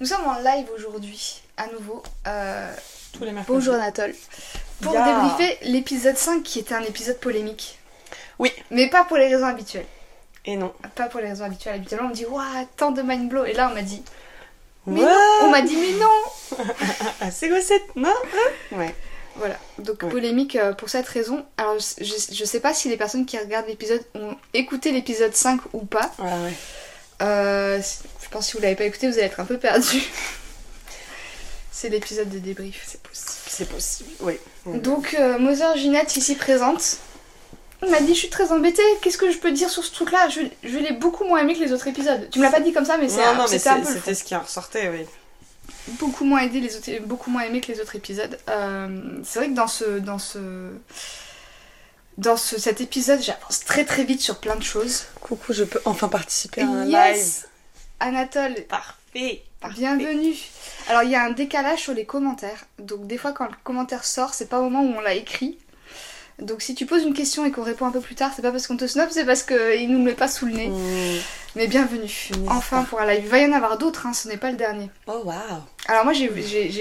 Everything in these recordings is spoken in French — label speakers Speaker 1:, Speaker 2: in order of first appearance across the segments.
Speaker 1: Nous sommes en live aujourd'hui, à nouveau. Euh,
Speaker 2: Tous les mercredis.
Speaker 1: bonjour Anatole. Pour débriefer l'épisode 5 qui était un épisode polémique.
Speaker 2: Oui.
Speaker 1: Mais pas pour les raisons habituelles.
Speaker 2: Et non.
Speaker 1: Pas pour les raisons habituelles. Habituellement, on me dit Waouh, tant de mind blow. Et là, on m'a dit Mais
Speaker 2: Ouais.
Speaker 1: non On m'a dit Mais non
Speaker 2: c'est gossette, non hein? Ouais.
Speaker 1: Voilà. Donc,
Speaker 2: Ouais.
Speaker 1: polémique euh, pour cette raison. Alors, je, je- sais pas si les personnes qui regardent l'épisode ont écouté l'épisode 5 ou pas.
Speaker 2: Ouais, ouais.
Speaker 1: Euh, pense que si vous l'avez pas écouté, vous allez être un peu perdu. C'est l'épisode de débrief.
Speaker 2: C'est possible. C'est possible, oui.
Speaker 1: Donc, euh, Mother Ginette, ici présente, m'a dit Je suis très embêtée, qu'est-ce que je peux dire sur ce truc-là? Je, je l'ai beaucoup moins aimé que les autres épisodes. Tu me l'as pas dit comme ça, mais c'est
Speaker 2: non, non, mais
Speaker 1: c'était
Speaker 2: ce qui en ressortait, oui.
Speaker 1: Beaucoup moins, aidé les autres, beaucoup moins aimé que les autres épisodes. Euh, c'est vrai que dans ce. Dans ce dans ce, cet épisode, j'avance très très vite sur plein de choses.
Speaker 2: Coucou, je peux enfin participer à un live.
Speaker 1: Anatole,
Speaker 2: Parfait. parfait.
Speaker 1: Bienvenue. Alors il y a un décalage sur les commentaires. Donc des fois quand le commentaire sort, c'est pas au moment où on l'a écrit. Donc si tu poses une question et qu'on répond un peu plus tard, c'est pas parce qu'on te snob, c'est parce qu'il nous le met pas sous le nez.
Speaker 2: Mmh.
Speaker 1: Mais bienvenue. Enfin
Speaker 2: pas.
Speaker 1: pour un live. Il va y en avoir d'autres, hein, ce n'est pas le dernier.
Speaker 2: Oh, waouh.
Speaker 1: Alors moi j'ai-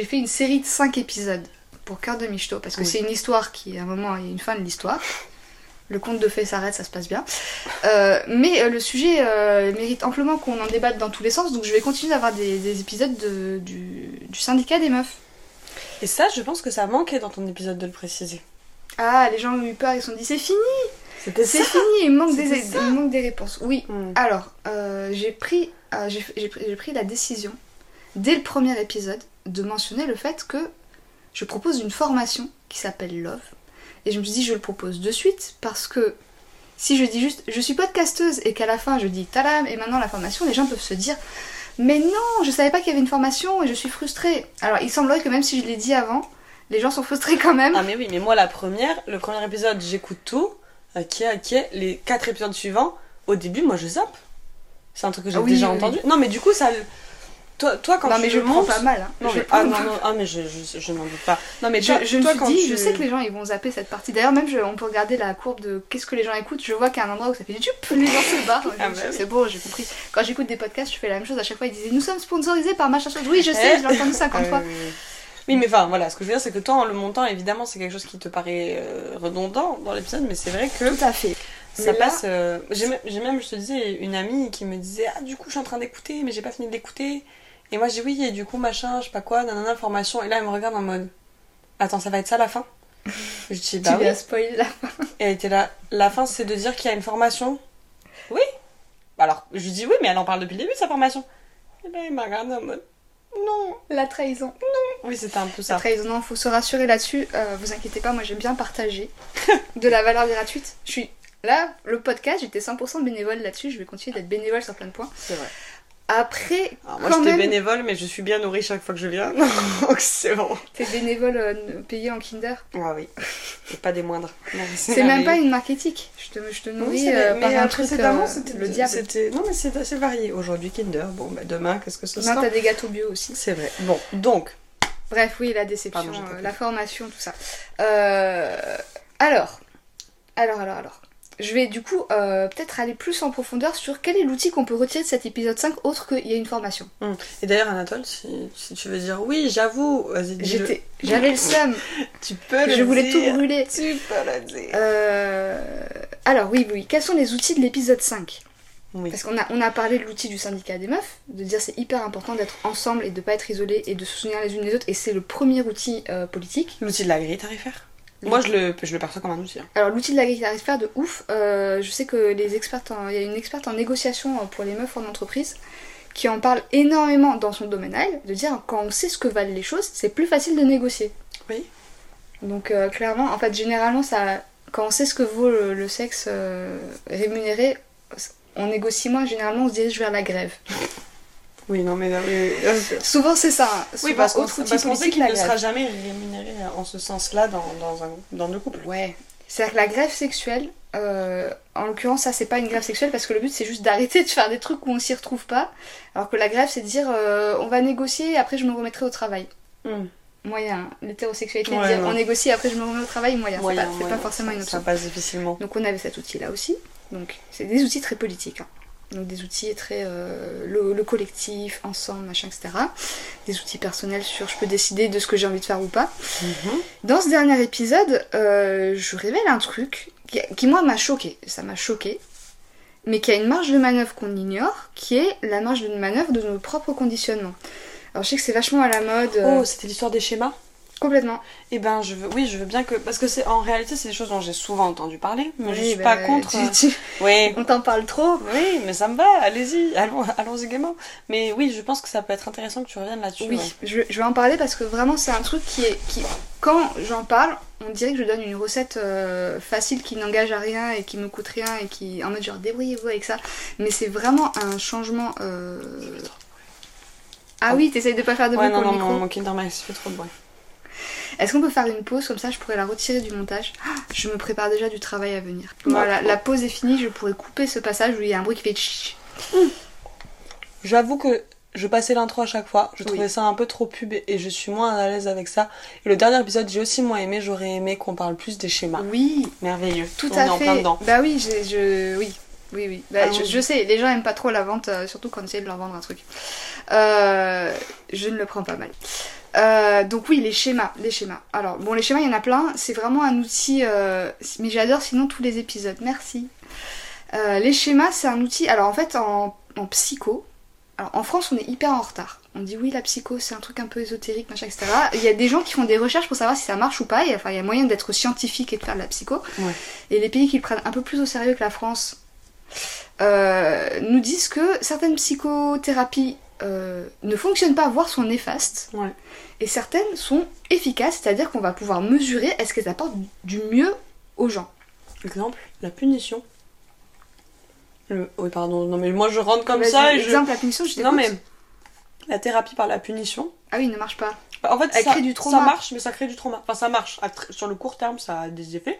Speaker 1: fait une série de 5 épisodes pour Cœur de Michto parce que
Speaker 2: Oui.
Speaker 1: c'est une histoire qui, à un moment, il y a une fin de l'histoire. Le conte de fées s'arrête, ça se passe bien. Euh, mais euh, le sujet euh, mérite amplement qu'on en débatte dans tous les sens, donc je vais continuer d'avoir des, des épisodes de- du, du syndicat des meufs.
Speaker 2: Et ça, je pense que ça manquait dans ton épisode de le préciser.
Speaker 1: Ah, les gens ont eu peur, ils se sont dit c'est fini,
Speaker 2: C'était
Speaker 1: c'est fini, il manque, des, il manque des réponses. Oui,
Speaker 2: Mmh.
Speaker 1: alors euh, j'ai pris, j'ai pris la décision, dès le premier épisode, de mentionner le fait que je propose une formation qui s'appelle Love. Et je me suis dit, je le propose de suite parce que si je dis juste je suis podcasteuse et qu'à la fin je dis tadam et maintenant la formation, les gens peuvent se dire mais non, je savais pas qu'il y avait une formation et je suis frustrée. Alors il semblerait que même si je l'ai dit avant, les gens sont frustrés quand même.
Speaker 2: Ah mais oui, mais moi la première, le premier épisode, j'écoute tout. Ok, ok. Les quatre épisodes suivants, au début, moi je zappe. C'est un truc que j'ai
Speaker 1: Ah oui,
Speaker 2: déjà
Speaker 1: oui,
Speaker 2: entendu. Non mais du coup, ça... Toi, toi quand
Speaker 1: non
Speaker 2: tu
Speaker 1: mais je
Speaker 2: le
Speaker 1: prends pas mal. hein.
Speaker 2: Non,
Speaker 1: Je
Speaker 2: mais... Ah non, non, ah, mais je, je, je n'en doute pas. Non mais
Speaker 1: Je,
Speaker 2: toi,
Speaker 1: je me
Speaker 2: toi,
Speaker 1: suis
Speaker 2: quand
Speaker 1: dit,
Speaker 2: tu-
Speaker 1: je sais que les gens ils vont zapper cette partie. D'ailleurs, même je- on peut regarder la courbe de qu'est-ce que les gens écoutent. Je vois a un endroit où ça fait du les gens se barrent.
Speaker 2: Ah bah oui.
Speaker 1: C'est bon, j'ai compris. Quand j'écoute des podcasts, je fais la même chose. À chaque fois, ils disaient Nous sommes sponsorisés par machin chose. Oui, je sais, je l'ai entendu 50
Speaker 2: Ah,
Speaker 1: fois.
Speaker 2: oui, oui, oui. Oui, mais enfin, voilà, ce que je veux dire, c'est que toi, en le montant, évidemment, c'est quelque chose qui te paraît euh, redondant dans l'épisode, mais c'est vrai que
Speaker 1: Tout à fait.
Speaker 2: ça
Speaker 1: Mais là-
Speaker 2: passe. euh, j'ai même, je te disais, une amie qui me disait Ah, du coup, je suis en train d'écouter, mais j'ai pas fini d'écouter. Et moi, je dis Oui, et du coup, machin, je sais pas quoi, nanana, formation. Et là, elle me regarde en mode Attends, ça va être ça la fin? Je dis Bah
Speaker 1: tu
Speaker 2: oui.
Speaker 1: viens spoiler là.
Speaker 2: Et elle était là La fin, c'est de dire qu'il y a une formation Oui. Alors, je lui dis Oui, mais elle en parle depuis le début sa formation. Et là, elle m'a regardé en mode Non.
Speaker 1: La trahison.
Speaker 2: Oui, c'était un peu
Speaker 1: La
Speaker 2: ça.
Speaker 1: trahison, non, faut se rassurer là-dessus. Euh, vous inquiétez pas, moi j'aime bien partager de la valeur gratuite. Je suis là, le podcast, j'étais 100% bénévole là-dessus. Je vais continuer d'être bénévole sur plein de points.
Speaker 2: C'est vrai.
Speaker 1: Après,
Speaker 2: Alors moi
Speaker 1: quand
Speaker 2: j'étais
Speaker 1: même,
Speaker 2: bénévole mais je suis bien nourrie chaque fois que je viens. Donc c'est bon.
Speaker 1: t'es bénévole euh, payé en Kinder?
Speaker 2: Ah oui. Et pas des moindres. Non,
Speaker 1: C'est même pas une marque éthique. Je te, je te
Speaker 2: Oui,
Speaker 1: nourris euh,
Speaker 2: mais
Speaker 1: par un
Speaker 2: euh,
Speaker 1: truc,
Speaker 2: précédemment
Speaker 1: euh,
Speaker 2: c'était
Speaker 1: le diable.
Speaker 2: C'était non mais c'est assez varié. Aujourd'hui Kinder. Bon bah demain qu'est-ce que ce
Speaker 1: Non,
Speaker 2: sera?
Speaker 1: t'as des gâteaux bio aussi.
Speaker 2: C'est vrai. Bon donc
Speaker 1: Bref, oui, la déception,
Speaker 2: Pardon,
Speaker 1: euh, la formation, tout ça. Euh, alors, alors, alors, alors. Je vais du coup euh, peut-être aller plus en profondeur sur quel est l'outil qu'on peut retirer de cet épisode 5 autre qu'il y a une formation.
Speaker 2: et d'ailleurs Anatole si, si tu veux dire oui j'avoue.
Speaker 1: J'étais, j'avais le seum,
Speaker 2: Tu peux le
Speaker 1: je voulais tout brûler.
Speaker 2: Tu peux le dire.
Speaker 1: Euh, alors oui, oui, quels sont les outils de l'épisode 5
Speaker 2: Oui.
Speaker 1: Parce qu'on a, on a parlé de l'outil du syndicat des meufs, de dire c'est hyper important d'être ensemble et de pas être isolés et de se soutenir les unes les autres, et c'est le premier outil euh, politique.
Speaker 2: L'outil de la grille tarifaire. Moi je le je le perçois comme un outil. hein.
Speaker 1: Alors l'outil de la tarifaire de ouf, euh, je sais que les expertes, en- il y a une experte en négociation euh, pour les meufs en entreprise qui en parle énormément dans son domaine à elle, de dire quand on sait ce que valent les choses, c'est plus facile de négocier.
Speaker 2: Oui.
Speaker 1: Donc euh, clairement, en fait généralement ça, quand on sait ce que vaut le, le sexe euh, rémunéré, on négocie moins, généralement on se dirige vers la grève.
Speaker 2: Oui non mais oui, oui.
Speaker 1: Souvent c'est ça. hein.
Speaker 2: Oui,
Speaker 1: Souvent,
Speaker 2: parce qu'on qu'on sait qu'il ne sera jamais rémunéré en ce sens-là dans, dans, un, dans le couple.
Speaker 1: Ouais. C'est-à-dire que la grève sexuelle, euh, en l'occurrence, ça c'est pas une grève sexuelle parce que le but c'est juste d'arrêter de faire des trucs où on s'y retrouve pas. Alors que la grève c'est de dire euh, on va négocier et après je me remettrai au travail.
Speaker 2: Hmm.
Speaker 1: Moyen. L'hétérosexualité,
Speaker 2: Ouais,
Speaker 1: dire on négocie et après je me remets au travail, moyen.
Speaker 2: Moyen,
Speaker 1: pas, c'est pas forcément une
Speaker 2: Ça
Speaker 1: option.
Speaker 2: passe difficilement.
Speaker 1: Donc on avait cet outil là aussi. Donc c'est des outils très politiques. hein. Donc des outils très euh, le, le collectif, ensemble, machin, etc. Des outils personnels sur je peux décider de ce que j'ai envie de faire ou pas.
Speaker 2: Mhm.
Speaker 1: Dans ce dernier épisode, euh, je révèle un truc qui, qui, moi m'a choqué. Ça m'a choqué. Mais qui a une marge de manœuvre qu'on ignore, qui est la marge de manœuvre de nos propres conditionnements. Alors je sais que c'est vachement à la mode. euh,
Speaker 2: Oh, c'était l'histoire des schémas?
Speaker 1: Complètement.
Speaker 2: Eh ben, je veux, oui, je veux bien que. Parce que c'est en réalité, c'est des choses dont j'ai souvent entendu parler, mais je
Speaker 1: Oui,
Speaker 2: suis
Speaker 1: bah,
Speaker 2: pas contre.
Speaker 1: tu-
Speaker 2: euh,
Speaker 1: tu-
Speaker 2: Oui,
Speaker 1: on t'en parle trop.
Speaker 2: oui, mais ça me va, allez-y, allons, allons-y gaiement. Mais oui, je pense que ça peut être intéressant que tu reviennes là-dessus.
Speaker 1: Oui,
Speaker 2: ouais.
Speaker 1: je, je vais en parler parce que vraiment c'est un truc qui est. Qui, quand j'en parle, on dirait que je donne une recette euh, facile qui n'engage à rien et qui me coûte rien et qui. en mode genre débrouillez-vous avec ça. Mais c'est vraiment un changement. euh, Ah oui, t'essayes de pas faire de bruit
Speaker 2: Ouais, non,
Speaker 1: pour
Speaker 2: non,
Speaker 1: le micro.
Speaker 2: mon, mon Kinder Max fait trop de bruit.
Speaker 1: Est-ce qu'on peut faire une pause comme ça je pourrais la retirer du montage? Ah, Je me prépare déjà du travail à venir. Voilà, la pause est finie, je pourrais couper ce passage où il y a un bruit qui fait tch.
Speaker 2: J'avoue que je passais l'intro à chaque fois, je
Speaker 1: Oui.
Speaker 2: trouvais ça un peu trop pub et je suis moins à l'aise avec ça. Et le dernier épisode, j'ai aussi moins aimé, j'aurais aimé qu'on parle plus des schémas.
Speaker 1: Oui,
Speaker 2: Merveilleux.
Speaker 1: Tout
Speaker 2: On
Speaker 1: à
Speaker 2: est en
Speaker 1: fait.
Speaker 2: plein dedans.
Speaker 1: Bah oui, je, oui, oui, oui. Bah, je, je sais, les gens aiment pas trop la vente, euh, surtout quand on essaie de leur vendre un truc. Euh, je ne le prends pas mal. Euh, donc oui, les schémas, les schémas. Alors bon, les schémas, il y en a plein. C'est vraiment un outil, euh, mais j'adore sinon tous les épisodes. Merci. Euh, les schémas, c'est un outil. Alors en fait, en, en psycho, alors en France, on est hyper en retard. On dit oui, la psycho, c'est un truc un peu ésotérique, machin, etc. Il y a des gens qui font des recherches pour savoir si ça marche ou pas. Enfin, il y a moyen d'être scientifique et de faire de la psycho.
Speaker 2: Ouais.
Speaker 1: Et les pays qui le prennent un peu plus au sérieux que la France nous disent que certaines psychothérapies euh, ne fonctionnent pas, voire sont néfastes.
Speaker 2: Ouais.
Speaker 1: Et certaines sont efficaces, c'est-à-dire qu'on va pouvoir mesurer est-ce qu'elles apportent du mieux aux gens.
Speaker 2: Exemple, la punition. Le- Oui, pardon, non mais moi je rentre comme ça et je.
Speaker 1: Exemple, la punition, je
Speaker 2: Non mais la thérapie par la punition.
Speaker 1: Ah oui, il ne marche pas.
Speaker 2: En fait,
Speaker 1: Elle
Speaker 2: ça,
Speaker 1: crée du trauma.
Speaker 2: ça marche, mais ça crée du trauma. Enfin, ça marche. Sur le court terme, ça a des effets.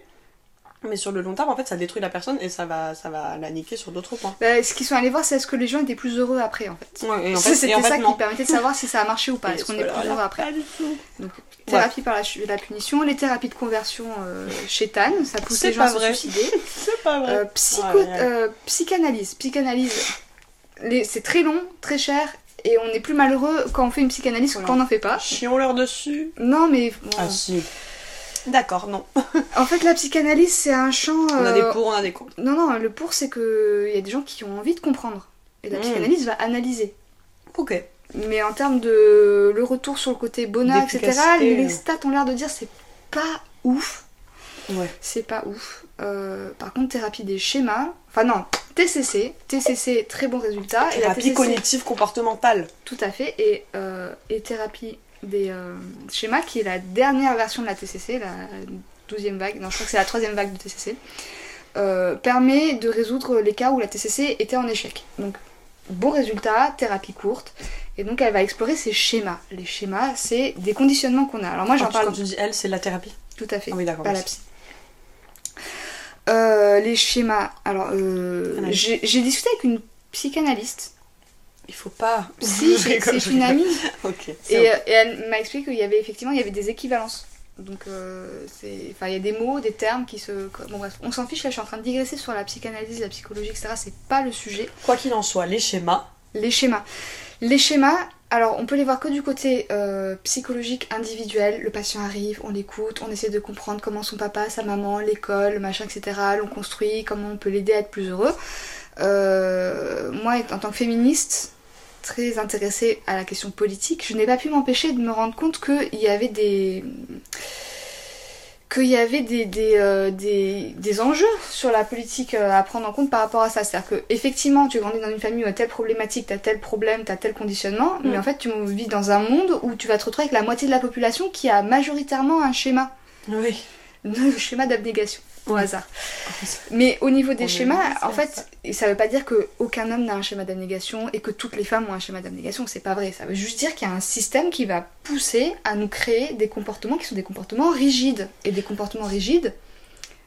Speaker 2: Mais sur le long terme, en fait, ça détruit la personne et ça va, ça va la niquer sur d'autres points.
Speaker 1: Bah, ce qu'ils sont allés voir, c'est est-ce que les gens étaient plus heureux après, en fait.
Speaker 2: Ouais, et en
Speaker 1: Ça,
Speaker 2: fait,
Speaker 1: C'était
Speaker 2: et en fait,
Speaker 1: ça qui permettait de savoir si ça a marché ou pas. Est-ce qu'on est plus heureux après
Speaker 2: Pas du tout.
Speaker 1: Donc, thérapie par la, punition, les thérapies de conversion euh, chétanes, ça pousse les gens à se suicider.
Speaker 2: C'est pas vrai.
Speaker 1: Euh, psycho,
Speaker 2: Ouais, ouais.
Speaker 1: euh, psychanalyse. Psychanalyse, c'est très long, très cher, et on est plus malheureux quand on fait une psychanalyse
Speaker 2: Voilà.
Speaker 1: que quand on n'en fait pas.
Speaker 2: Chions leur dessus.
Speaker 1: Non, mais bon,
Speaker 2: Ah si. D'accord, non.
Speaker 1: en fait, la psychanalyse, c'est un champ.
Speaker 2: On a
Speaker 1: euh,
Speaker 2: des pour, on a des contre.
Speaker 1: Non, non, le pour, c'est que il y a des gens qui ont envie de comprendre. Et la
Speaker 2: Mm.
Speaker 1: psychanalyse va analyser.
Speaker 2: Ok.
Speaker 1: Mais en termes de le retour sur le côté bonheur, etc., les
Speaker 2: euh.
Speaker 1: stats ont l'air de dire c'est pas ouf.
Speaker 2: Ouais.
Speaker 1: C'est pas ouf. Euh, par contre, thérapie des schémas. Enfin, non, TCC. TCC, très bon résultat. Et la
Speaker 2: Thérapie
Speaker 1: TCC,
Speaker 2: cognitive comportementale.
Speaker 1: Tout à fait. Et, euh, et thérapie des euh, schémas, qui est la dernière version de la TCC, la 12e vague. Non, je crois que c'est la troisième vague de TCC. euh, permet de résoudre les cas où la TCC était en échec. Donc, bon résultat, thérapie courte. Et donc, elle va explorer ces schémas. Les schémas, c'est des conditionnements qu'on a. Alors, moi, j'en parle
Speaker 2: Quand tu dis elle, c'est la thérapie.
Speaker 1: tout à fait.
Speaker 2: Ah oui, d'accord,
Speaker 1: Pas la psy. Euh, les schémas. Alors, euh, j'ai discuté avec une psychanalyste.
Speaker 2: Il faut pas.
Speaker 1: Si, c'est une amie. Et, euh, et elle m'a expliqué qu'il y avait effectivement il y avait des équivalences. Donc, euh, enfin, il y a des mots, des termes qui se. Bon, bref, on s'en fiche là, je suis en train de digresser sur la psychanalyse, la psychologie, etc. C'est pas le sujet.
Speaker 2: Quoi qu'il en soit, les schémas.
Speaker 1: Les schémas. Les schémas, alors on peut les voir que du côté euh, psychologique individuel. Le patient arrive, on l'écoute, on essaie de comprendre comment son papa, sa maman, l'école, machin, etc. l'ont construit, comment on peut l'aider à être plus heureux. Euh, moi, en tant que féministe, très intéressée à la question politique, je n'ai pas pu m'empêcher de me rendre compte qu'il y avait des qu'il y avait des, des, euh, des, des enjeux sur la politique euh, à prendre en compte par rapport à ça. C'est-à-dire que effectivement, tu grandis dans une famille où t'as telle problématique, t'as tel problème, t'as tel conditionnement,
Speaker 2: Mm.
Speaker 1: mais en fait, tu vis dans un monde où tu vas te retrouver avec la moitié de la population qui a majoritairement un schéma,
Speaker 2: Oui.
Speaker 1: le schéma d'abnégation au hasard. Mais au niveau des
Speaker 2: On
Speaker 1: schémas, en fait, et ça veut pas dire que aucun homme n'a un schéma d'abnégation et que toutes les femmes ont un schéma d'abnégation, c'est pas vrai. Ça veut juste dire qu'il y a un système qui va pousser à nous créer des comportements qui sont des comportements rigides. Et des comportements rigides,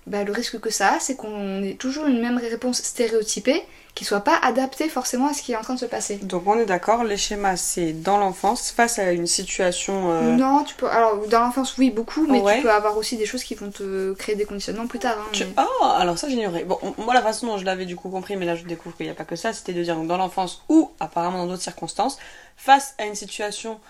Speaker 1: bah, le risque que ça a, c'est qu'on ait toujours une même réponse stéréotypée qui soit pas adaptée forcément à ce qui est en train de se passer.
Speaker 2: Donc on est d'accord, les schémas c'est dans l'enfance face à une situation. euh,
Speaker 1: Non, tu peux. Alors, dans l'enfance, oui, beaucoup, mais
Speaker 2: Ouais.
Speaker 1: tu peux avoir aussi des choses qui vont te créer des conditionnements plus tard. hein,
Speaker 2: tu-
Speaker 1: mais-
Speaker 2: Oh, alors ça j'ignorais. Bon, on- moi la façon dont je l'avais du coup compris, mais là je découvre qu'il n'y a pas que ça, c'était de dire donc, dans l'enfance ou apparemment dans d'autres circonstances, face à une situation.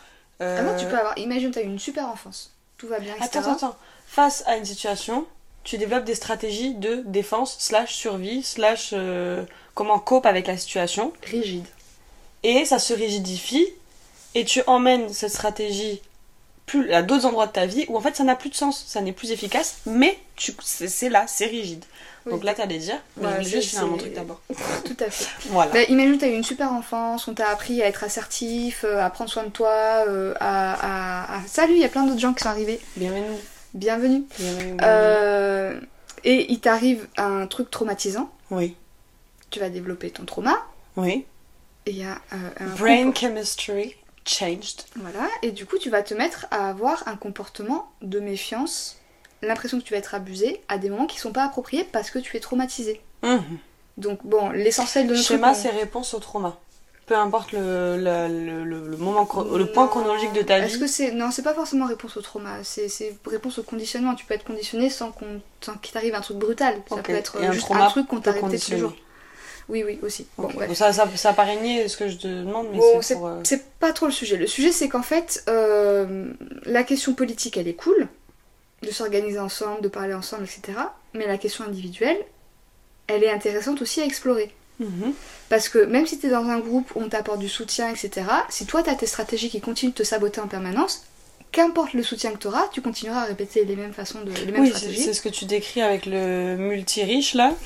Speaker 2: euh,
Speaker 1: Ah non, tu peux avoir. Imagine, tu as eu une super enfance. Tout va bien, etc.
Speaker 2: Attends, attends, attends. Face à une situation, tu développes des stratégies de défense slash survie slash euh, comment cope avec la situation.
Speaker 1: Rigide.
Speaker 2: Et ça se rigidifie et tu emmènes cette stratégie plus à d'autres endroits de ta vie où en fait ça n'a plus de sens, ça n'est plus efficace, mais tu c'est là, c'est rigide.
Speaker 1: Oui.
Speaker 2: Donc là t'allais dire, mais
Speaker 1: Ouais,
Speaker 2: je vais mon truc d'abord.
Speaker 1: Tout à fait.
Speaker 2: Voilà.
Speaker 1: Bah, imagine, tu as eu une super enfance, on t'a appris à être assertif, euh, à prendre soin de toi, euh, à, à- à- Salut, il y a plein d'autres gens qui sont arrivés.
Speaker 2: Bienvenue.
Speaker 1: Bienvenue.
Speaker 2: bienvenue, bienvenue.
Speaker 1: Euh, Et il t'arrive un truc traumatisant.
Speaker 2: Oui.
Speaker 1: Tu vas développer ton trauma.
Speaker 2: Oui.
Speaker 1: Et il y a euh, un
Speaker 2: Brain chemistry changed.
Speaker 1: Voilà, et du coup, tu vas te mettre à avoir un comportement de méfiance, l'impression que tu vas être abusé à des moments qui sont pas appropriés parce que tu es traumatisé.
Speaker 2: Mhm.
Speaker 1: Donc, bon, l'essentiel de notre
Speaker 2: Schéma, c'est réponse au trauma. Peu importe le, le, le, le- le moment, le point chronologique de ta
Speaker 1: Est-ce
Speaker 2: vie.
Speaker 1: que c'est non, c'est pas forcément réponse au trauma, c'est c'est réponse au conditionnement. Tu peux être conditionné sans qu'il t'arrive un truc brutal. Ça
Speaker 2: Ok.
Speaker 1: peut être
Speaker 2: un
Speaker 1: juste
Speaker 2: trauma
Speaker 1: un truc qu'on t'a répété tous les
Speaker 2: conditionner.
Speaker 1: jours. Oui, oui, aussi. Bon, bref.
Speaker 2: Ça, ça, ça paraît nier ce que je te demande, mais
Speaker 1: Bon,
Speaker 2: c'est pour. euh,
Speaker 1: C'est pas trop le sujet. Le sujet, c'est qu'en fait, euh, la question politique, elle est cool, de s'organiser ensemble, de parler ensemble, etc. Mais la question individuelle, elle est intéressante aussi à explorer.
Speaker 2: mhm.
Speaker 1: Parce que même si tu es dans un groupe où on t'apporte du soutien, etc., si toi, tu as tes stratégies qui continuent de te saboter en permanence, qu'importe le soutien que tu auras, tu continueras à répéter les mêmes façons de. les mêmes
Speaker 2: Oui, c'est
Speaker 1: stratégies.
Speaker 2: c'est ce que tu décris avec le multi-riche là.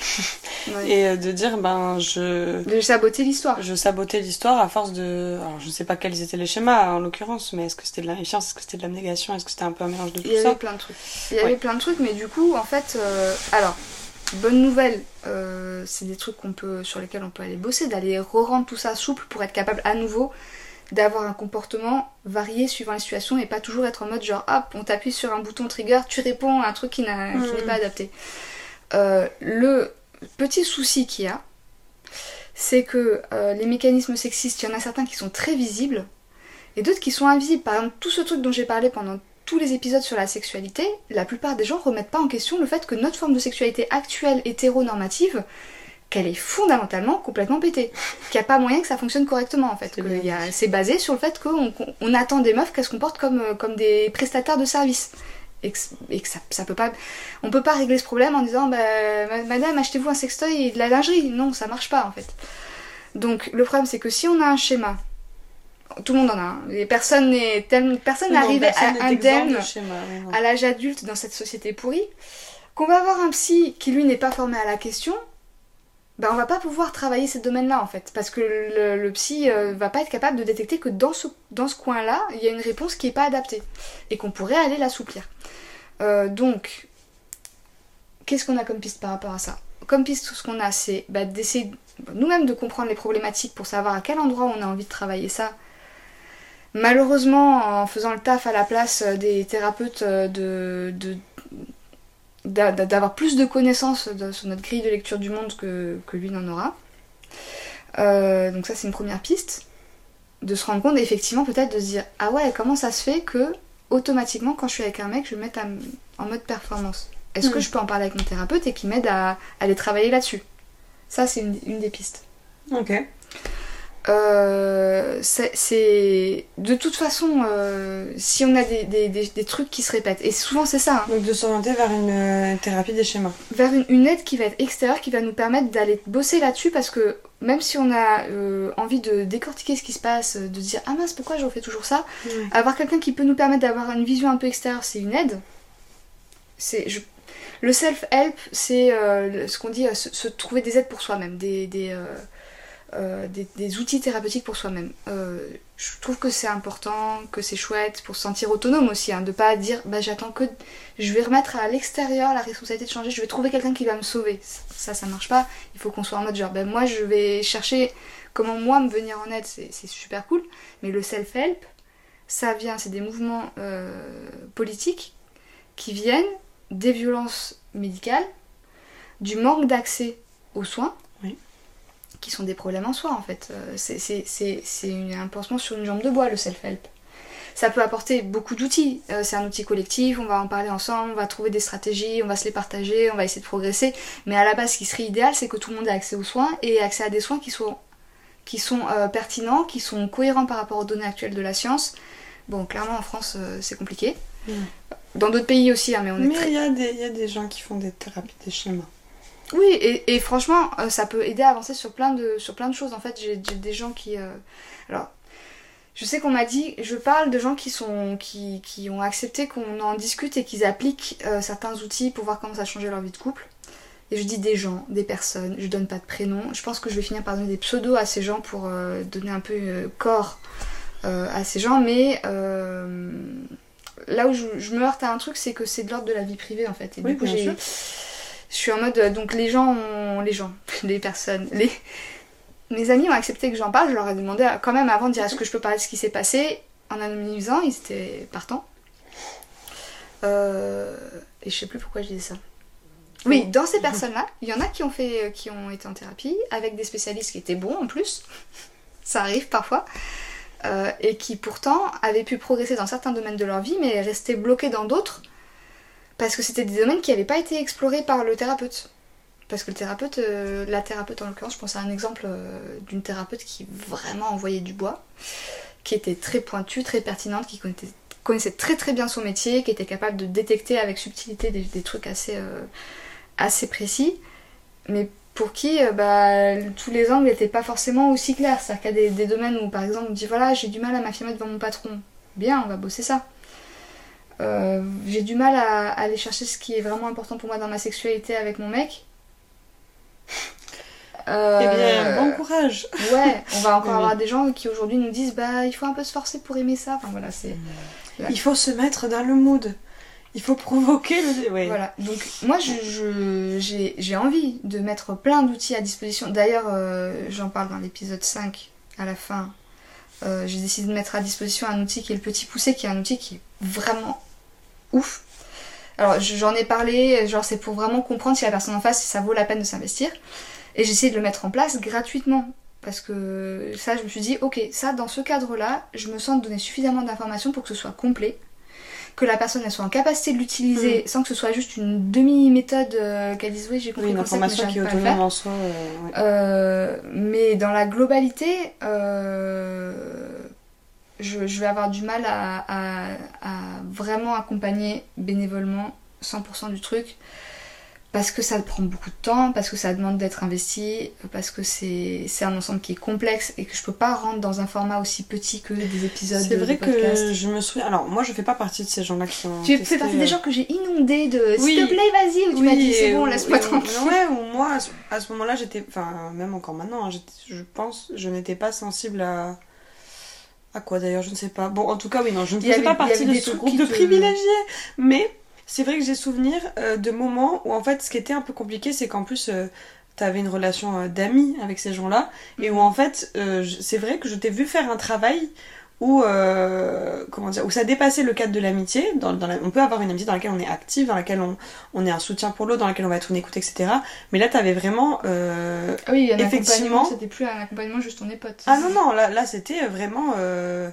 Speaker 1: Ouais.
Speaker 2: Et euh, de dire, ben, je.
Speaker 1: De saboter l'histoire.
Speaker 2: Je sabotais l'histoire à force de. Alors, je sais pas quels étaient les schémas en l'occurrence, mais est-ce que c'était de la méfiance, est-ce que c'était de l'abnégation, est-ce que c'était un peu un mélange de tout
Speaker 1: Il y avait
Speaker 2: ça
Speaker 1: plein de trucs. Il y avait plein de trucs, mais du coup, en fait, euh, alors, bonne nouvelle, euh, c'est des trucs qu'on peut, sur lesquels on peut aller bosser, d'aller re-rendre tout ça souple pour être capable à nouveau d'avoir un comportement varié suivant les situations et pas toujours être en mode genre hop, on t'appuie sur un bouton trigger, tu réponds à un truc qui n'est pas adapté. Euh, le petit souci qu'il y a, c'est que euh, les mécanismes sexistes, il y en a certains qui sont très visibles et d'autres qui sont invisibles. Par exemple, tout ce truc dont j'ai parlé pendant tous les épisodes sur la sexualité, la plupart des gens remettent pas en question le fait que notre forme de sexualité actuelle hétéronormative, qu'elle est fondamentalement complètement pétée. Qu'il n'y a pas moyen que ça fonctionne correctement en fait.
Speaker 2: C'est
Speaker 1: basé sur le fait qu'on on attend des meufs qu'elles se comportent comme, euh, comme des prestataires de services. Et que, et que ça, ça peut pas. On peut pas régler ce problème en disant bah, ma- Madame, achetez-vous un sextoy et de la lingerie. Non, ça marche pas en fait. Donc le problème c'est que si on a un schéma, tout le monde en a un, et personne n'est personne arrivé à indemne
Speaker 2: de schéma,
Speaker 1: à l'âge adulte dans cette société pourrie, qu'on va avoir un psy qui lui n'est pas formé à la question, ben on va pas pouvoir travailler ces domaines-là en fait, parce que le, psy euh, va pas être capable de détecter que dans ce, dans ce coin-là, il y a une réponse qui est pas adaptée et qu'on pourrait aller l'assouplir. Euh, donc, qu'est-ce qu'on a comme piste par rapport à ça? Comme piste, tout ce qu'on a, c'est bah, d'essayer nous-mêmes de comprendre les problématiques pour savoir à quel endroit on a envie de travailler ça. Malheureusement, en faisant le taf à la place euh, des thérapeutes, euh, de, de- d'avoir plus de connaissances de- sur notre grille de lecture du monde que, que lui n'en aura. Euh, donc ça c'est une première piste. De se rendre compte effectivement peut-être de se dire ah ouais comment ça se fait que automatiquement quand je suis avec un mec je me mette à en mode performance? Est-ce que
Speaker 2: Mhm.
Speaker 1: je peux en parler avec mon thérapeute et qu'il m'aide à, à aller travailler là-dessus? Ça c'est une- une des pistes.
Speaker 2: Ok.
Speaker 1: Euh, c'est- c'est de toute façon euh, si on a des, des- des- des trucs qui se répètent et souvent c'est ça hein,
Speaker 2: Donc de s'orienter vers une euh, thérapie des schémas.
Speaker 1: vers une, une aide qui va être extérieure qui va nous permettre d'aller bosser là-dessus parce que même si on a envie de décortiquer ce qui se passe de dire ah mince pourquoi je refais toujours ça? Avoir quelqu'un qui peut nous permettre d'avoir une vision un peu extérieure c'est une aide. C'est je- le self-help c'est euh, le- ce qu'on dit se, se trouver des aides pour soi-même des, des, euh, des, outils thérapeutiques pour soi-même. Euh, je trouve que c'est important, que c'est chouette pour se sentir autonome aussi, hein, de pas dire bah j'attends que je vais remettre à l'extérieur la responsabilité de changer, je vais trouver quelqu'un qui va me sauver. Ça, ça marche pas. Il faut qu'on soit en mode genre ben moi je vais chercher comment moi me venir en aide, c'est super cool. Mais le self-help, ça vient, c'est des mouvements euh, politiques qui viennent des violences médicales du manque d'accès aux soins. Qui sont des problèmes en soi en fait. Euh, c'est- C'est c'est- c'est une- un pansement sur une jambe de bois le self-help. Ça peut apporter beaucoup d'outils. Euh, c'est un outil collectif, on va en parler ensemble, on va trouver des stratégies, on va se les partager, on va essayer de progresser. Mais à la base, ce qui serait idéal, c'est que tout le monde ait accès aux soins et accès à des soins qui sont, qui sont euh, pertinents, qui sont cohérents par rapport aux données actuelles de la science. Bon, clairement, en France, euh, c'est compliqué.
Speaker 2: Mm.
Speaker 1: Dans d'autres pays aussi, hein, mais on est
Speaker 2: Mais
Speaker 1: très
Speaker 2: il y, a des- il y a des gens qui font des thérapies des schémas.
Speaker 1: Oui, et, et franchement, euh, ça peut aider à avancer sur plein de, sur plein de choses. En fait, j'ai des gens qui. euh, Alors, je sais qu'on m'a dit, je parle de gens qui, sont, qui, qui ont accepté qu'on en discute et qu'ils appliquent euh, certains outils pour voir comment ça a changé leur vie de couple. Et je dis des gens, des personnes, je donne pas de prénom. Je pense que je vais finir par donner des pseudos à ces gens pour euh, donner un peu euh, corps euh, à ces gens, mais. euh, Là où je, je me heurte à un truc, c'est que c'est de l'ordre de la vie privée en fait. Et
Speaker 2: Oui,
Speaker 1: du coup, j'ai. Je suis en mode euh, donc les gens ont les gens les personnes les mes amis ont accepté que j'en parle je leur ai demandé quand même avant de dire est-ce que je peux parler de ce qui s'est passé. En anonymisant ils étaient partants. Euh, et je sais plus pourquoi je disais ça. Oui dans ces personnes là il y en a qui ont fait euh, qui ont été en thérapie avec des spécialistes qui étaient bons en plus. Ça arrive parfois. Euh, et qui pourtant avaient pu progresser dans certains domaines de leur vie mais restaient bloqués dans d'autres parce que c'était des domaines qui n'avaient pas été explorés par le thérapeute. Parce que le thérapeute, euh, la thérapeute en l'occurrence, je pense à un exemple euh, d'une thérapeute qui vraiment envoyait du bois, qui était très pointue, très pertinente, qui connaissait, très très bien son métier, qui était capable de détecter avec subtilité des, trucs assez, euh, assez précis, mais pour qui bah, tous les angles n'étaient pas forcément aussi clairs. C'est-à-dire qu'il y a des, des domaines où par exemple on dit voilà j'ai du mal à m'affirmer devant mon patron. Bien, on va bosser ça. Euh, j'ai du mal à, à aller chercher ce qui est vraiment important pour moi dans ma sexualité avec mon mec. Euh,
Speaker 2: Eh bien, bon courage.
Speaker 1: Ouais, on va encore
Speaker 2: Oui.
Speaker 1: avoir des gens qui aujourd'hui nous disent bah il faut un peu se forcer pour aimer ça. Enfin voilà, c'est
Speaker 2: Il faut se mettre dans le mood. Il faut provoquer le. Ouais.
Speaker 1: Voilà, donc moi je, je- j'ai, j'ai envie de mettre plein d'outils à disposition. D'ailleurs, euh, j'en parle dans l'épisode 5 à la fin. Euh, j'ai décidé de mettre à disposition un outil qui est le petit poussé, qui est un outil qui est vraiment ouf. Alors je- j'en ai parlé, genre c'est pour vraiment comprendre si la personne en face, si ça vaut la peine de s'investir. Et j'ai essayé de le mettre en place gratuitement. Parce que ça, je me suis dit, ok, ça, dans ce cadre-là, je me sens de donner suffisamment d'informations pour que ce soit complet que la personne elle soit en capacité de l'utiliser sans que ce soit juste une demi-méthode euh, qu'elle dise oui j'ai compris
Speaker 2: Oui, une
Speaker 1: le concept, mais
Speaker 2: information qui est autonome en soi. euh, ouais.
Speaker 1: Euh, mais dans la globalité, euh, je, je vais avoir du mal à, à- à vraiment accompagner bénévolement 100% du truc. Parce que ça prend beaucoup de temps, parce que ça demande d'être investi, parce que c'est un ensemble qui est complexe et que je peux pas rendre dans un format aussi petit que des épisodes
Speaker 2: C'est vrai
Speaker 1: de
Speaker 2: que je me souviens. Alors, moi, je fais pas partie de ces gens-là qui ont.
Speaker 1: Tu
Speaker 2: testé,
Speaker 1: fais partie
Speaker 2: euh,
Speaker 1: des gens que j'ai inondés de
Speaker 2: Oui.
Speaker 1: s'il te plaît, vas-y, ou tu m'as dit c'est bon, laisse-moi tranquille.
Speaker 2: Ouais, ou moi, à ce, moment-là, j'étais. Enfin, même encore maintenant, hein, je pense, je n'étais pas sensible à. À quoi d'ailleurs, je ne sais pas. Bon, en tout cas, oui, non, je ne faisais
Speaker 1: avait-
Speaker 2: pas partie de
Speaker 1: des
Speaker 2: ce groupe de
Speaker 1: te-
Speaker 2: privilégiés. Mais c'est vrai que j'ai souvenir euh, de moments où, en fait, ce qui était un peu compliqué, c'est qu'en plus. euh, T'avais une relation euh, d'amis avec ces gens-là, et où en fait, c'est vrai que je t'ai vu faire un travail où, euh, comment dire, où ça dépassait le cadre de l'amitié. Dans, dans la- on peut avoir une amitié dans laquelle on est actif, dans laquelle on, on est un soutien pour l'autre, dans laquelle on va être une écoute, etc. Mais là, t'avais vraiment. euh,
Speaker 1: Ah oui, un
Speaker 2: Effectivement.
Speaker 1: accompagnement, c'était plus un accompagnement juste on est potes.
Speaker 2: Ah non, non, là, là c'était vraiment euh,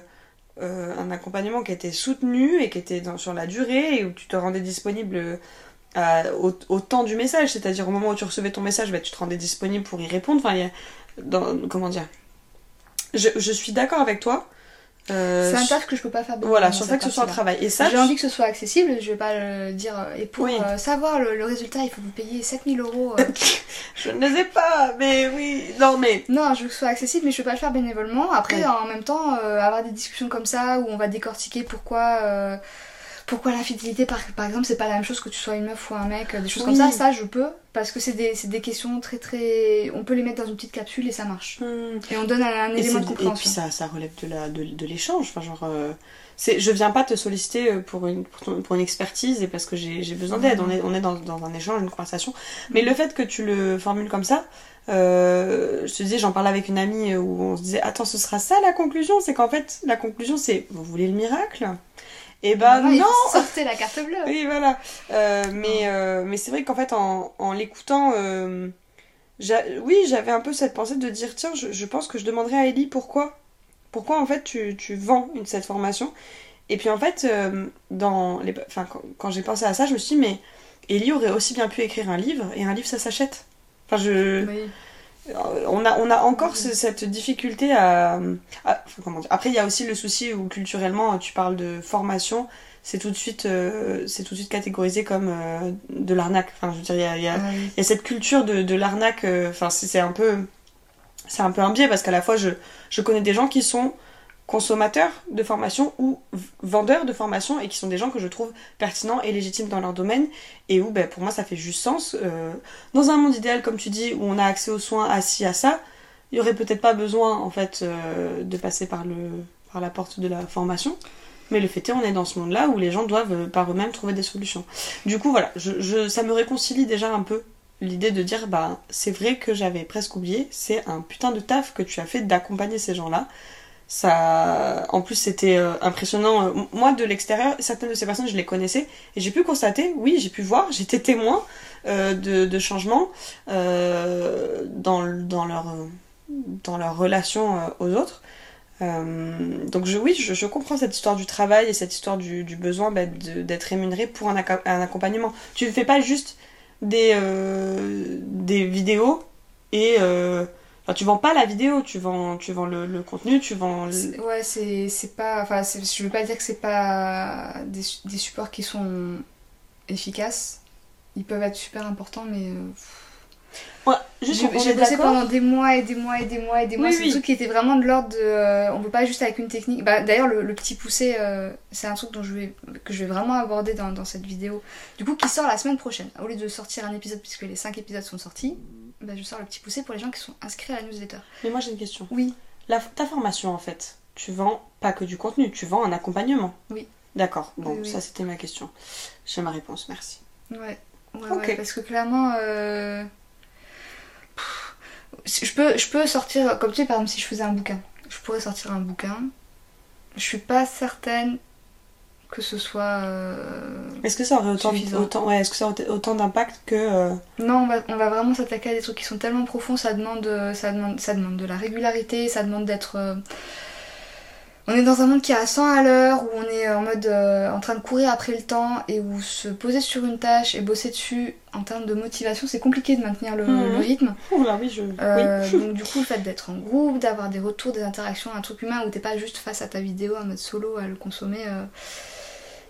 Speaker 2: euh, un accompagnement qui était soutenu et qui était dans- sur la durée et où tu te rendais disponible à- au, au temps du message. C'est-à-dire au moment où tu recevais ton message, bah, tu te rendais disponible pour y répondre. Enfin, il y a- dans- comment dire je, je suis d'accord avec toi. Euh,
Speaker 1: C'est un taf que je peux pas faire
Speaker 2: Voilà, sur le fait que ce soit un travail. Et ça,
Speaker 1: J'ai envie que ce soit accessible, je vais pas le dire. Et pour
Speaker 2: Oui.
Speaker 1: euh, savoir le, le résultat, il faut vous payer 7000 euros. euh.
Speaker 2: je ne les ai pas, mais oui. Non, mais
Speaker 1: non, je veux que ce soit accessible, mais je peux pas le faire bénévolement. Après,
Speaker 2: Oui.
Speaker 1: en même temps, euh, avoir des discussions comme ça où on va décortiquer pourquoi. Pourquoi l'infidélité, par, par exemple, c'est pas la même chose que tu sois une meuf ou un mec, des choses
Speaker 2: Oui.
Speaker 1: comme ça, ça je peux, parce que c'est des, des questions très très. On peut les mettre dans une petite capsule et ça marche.
Speaker 2: hmm,
Speaker 1: Et on donne un, un
Speaker 2: Et,
Speaker 1: élément de
Speaker 2: et
Speaker 1: compréhension.
Speaker 2: puis ça, ça relève de la de, de l'échange. Enfin, genre, euh, c'est, je viens pas te solliciter euh, pour une, pour, ton- pour une expertise et parce que j'ai, besoin d'aide. On est, on est dans, dans un échange, une conversation. Mais le fait que tu le formules comme ça, euh, je te disais, j'en parlais avec une amie où on se disait, attends, ce sera ça la conclusion? C'est qu'en fait, la conclusion, c'est, vous voulez le miracle? Et bah
Speaker 1: Maintenant, il
Speaker 2: non
Speaker 1: sortir la carte bleue.
Speaker 2: Oui, voilà. Euh, mais euh, mais c'est vrai qu'en fait, en, en l'écoutant, euh, oui, j'avais un peu cette pensée de dire tiens, je, je pense que je demanderai à Ellie pourquoi. Pourquoi en fait tu, tu vends une, cette formation? Et puis en fait, dans les, enfin, quand, quand j'ai pensé à ça, je me suis dit mais Ellie aurait aussi bien pu écrire un livre et un livre ça s'achète. Enfin, je.
Speaker 1: Oui.
Speaker 2: Euh, on a, on a encore ce- cette difficulté à, comment dire. Après, il y a aussi le souci où culturellement, tu parles de formation, c'est tout de suite, euh, c'est tout de suite catégorisé comme euh, de l'arnaque. Enfin, je veux dire, il y a, il y a-
Speaker 1: Ah oui.
Speaker 2: y a cette culture de, de l'arnaque. Enfin, c'est c'est un peu, c'est un peu un biais parce qu'à la fois, je, je connais des gens qui sont consommateurs de formation ou vendeurs de formation et qui sont des gens que je trouve pertinents et légitimes dans leur domaine et où ben, pour moi ça fait juste sens. Euh, dans un monde idéal comme tu dis où on a accès aux soins assis à ça, il y aurait peut-être pas besoin en fait euh, de passer par, le, par la porte de la formation. Mais le fait est, on est dans ce monde-là où les gens doivent euh, par eux-mêmes trouver des solutions. Du coup, voilà, ça me réconcilie déjà un peu l'idée de dire, bah, c'est vrai que j'avais presque oublié, c'est un putain de taf que tu as fait d'accompagner ces gens-là. Ça, en plus, c'était euh, impressionnant. Euh, Moi, de l'extérieur, certaines de ces personnes, je les connaissais et j'ai pu constater, oui, j'ai pu voir, j'étais témoin euh, de, de changements dans, dans leur dans leur relation aux autres. Donc je, oui, je, comprends cette histoire du travail et cette histoire du, du besoin bah, d'être rémunéré pour un, accompagnement. Tu ne fais pas juste des, des vidéos et... Enfin, tu vends pas la vidéo, tu vends, tu vends le, le contenu, tu vends... le-
Speaker 1: Ouais, c'est c'est pas. Enfin, je veux pas dire que c'est pas des, des supports qui sont efficaces. Ils peuvent être super importants, mais. euh,
Speaker 2: Ouais, juste,
Speaker 1: J'ai bossé pendant des mois et des mois et des mois et des mois.
Speaker 2: Oui,
Speaker 1: c'est
Speaker 2: oui.
Speaker 1: un truc qui était vraiment de l'ordre de. euh, on peut pas juste avec une technique. Bah, D'ailleurs, le, le petit poussé, euh, c'est un truc dont je vais, que je vais vraiment aborder dans, dans cette vidéo. Du coup, qui sort la semaine prochaine. Au lieu de sortir un épisode, puisque les 5 épisodes sont sortis, bah, je sors le petit poussé pour les gens qui sont inscrits à la newsletter.
Speaker 2: Mais moi j'ai une question.
Speaker 1: Oui,
Speaker 2: La, ta formation en fait, tu vends pas que du contenu, tu vends un accompagnement.
Speaker 1: Oui.
Speaker 2: D'accord, bon,
Speaker 1: Oui, oui.
Speaker 2: ça c'était ma question. J'ai ma réponse, merci.
Speaker 1: ouais. Ouais,
Speaker 2: Ok.
Speaker 1: ouais, parce que clairement. euh, pff, Je peux, je peux sortir, comme tu sais, par exemple, si je faisais un bouquin, je pourrais sortir un bouquin. Je suis pas certaine que ce soit. euh,
Speaker 2: Est-ce que ça aurait autant, autant, ouais, est-ce que ça aurait autant d'impact que. euh,
Speaker 1: Non, on va, on va vraiment s'attaquer à des trucs qui sont tellement profonds, ça demande, euh, ça demande, ça demande de la régularité, ça demande d'être. euh, On est dans un monde qui est à 100 à l'heure, où on est en mode en train de courir après le temps et où se poser sur une tâche et bosser dessus en termes de motivation, c'est compliqué de maintenir le,
Speaker 2: Mhm.
Speaker 1: le rythme.
Speaker 2: Oui, je. Oui.
Speaker 1: Donc du coup, le fait d'être en groupe, d'avoir des retours, des interactions, un truc humain où t'es pas juste face à ta vidéo en mode solo à le consommer,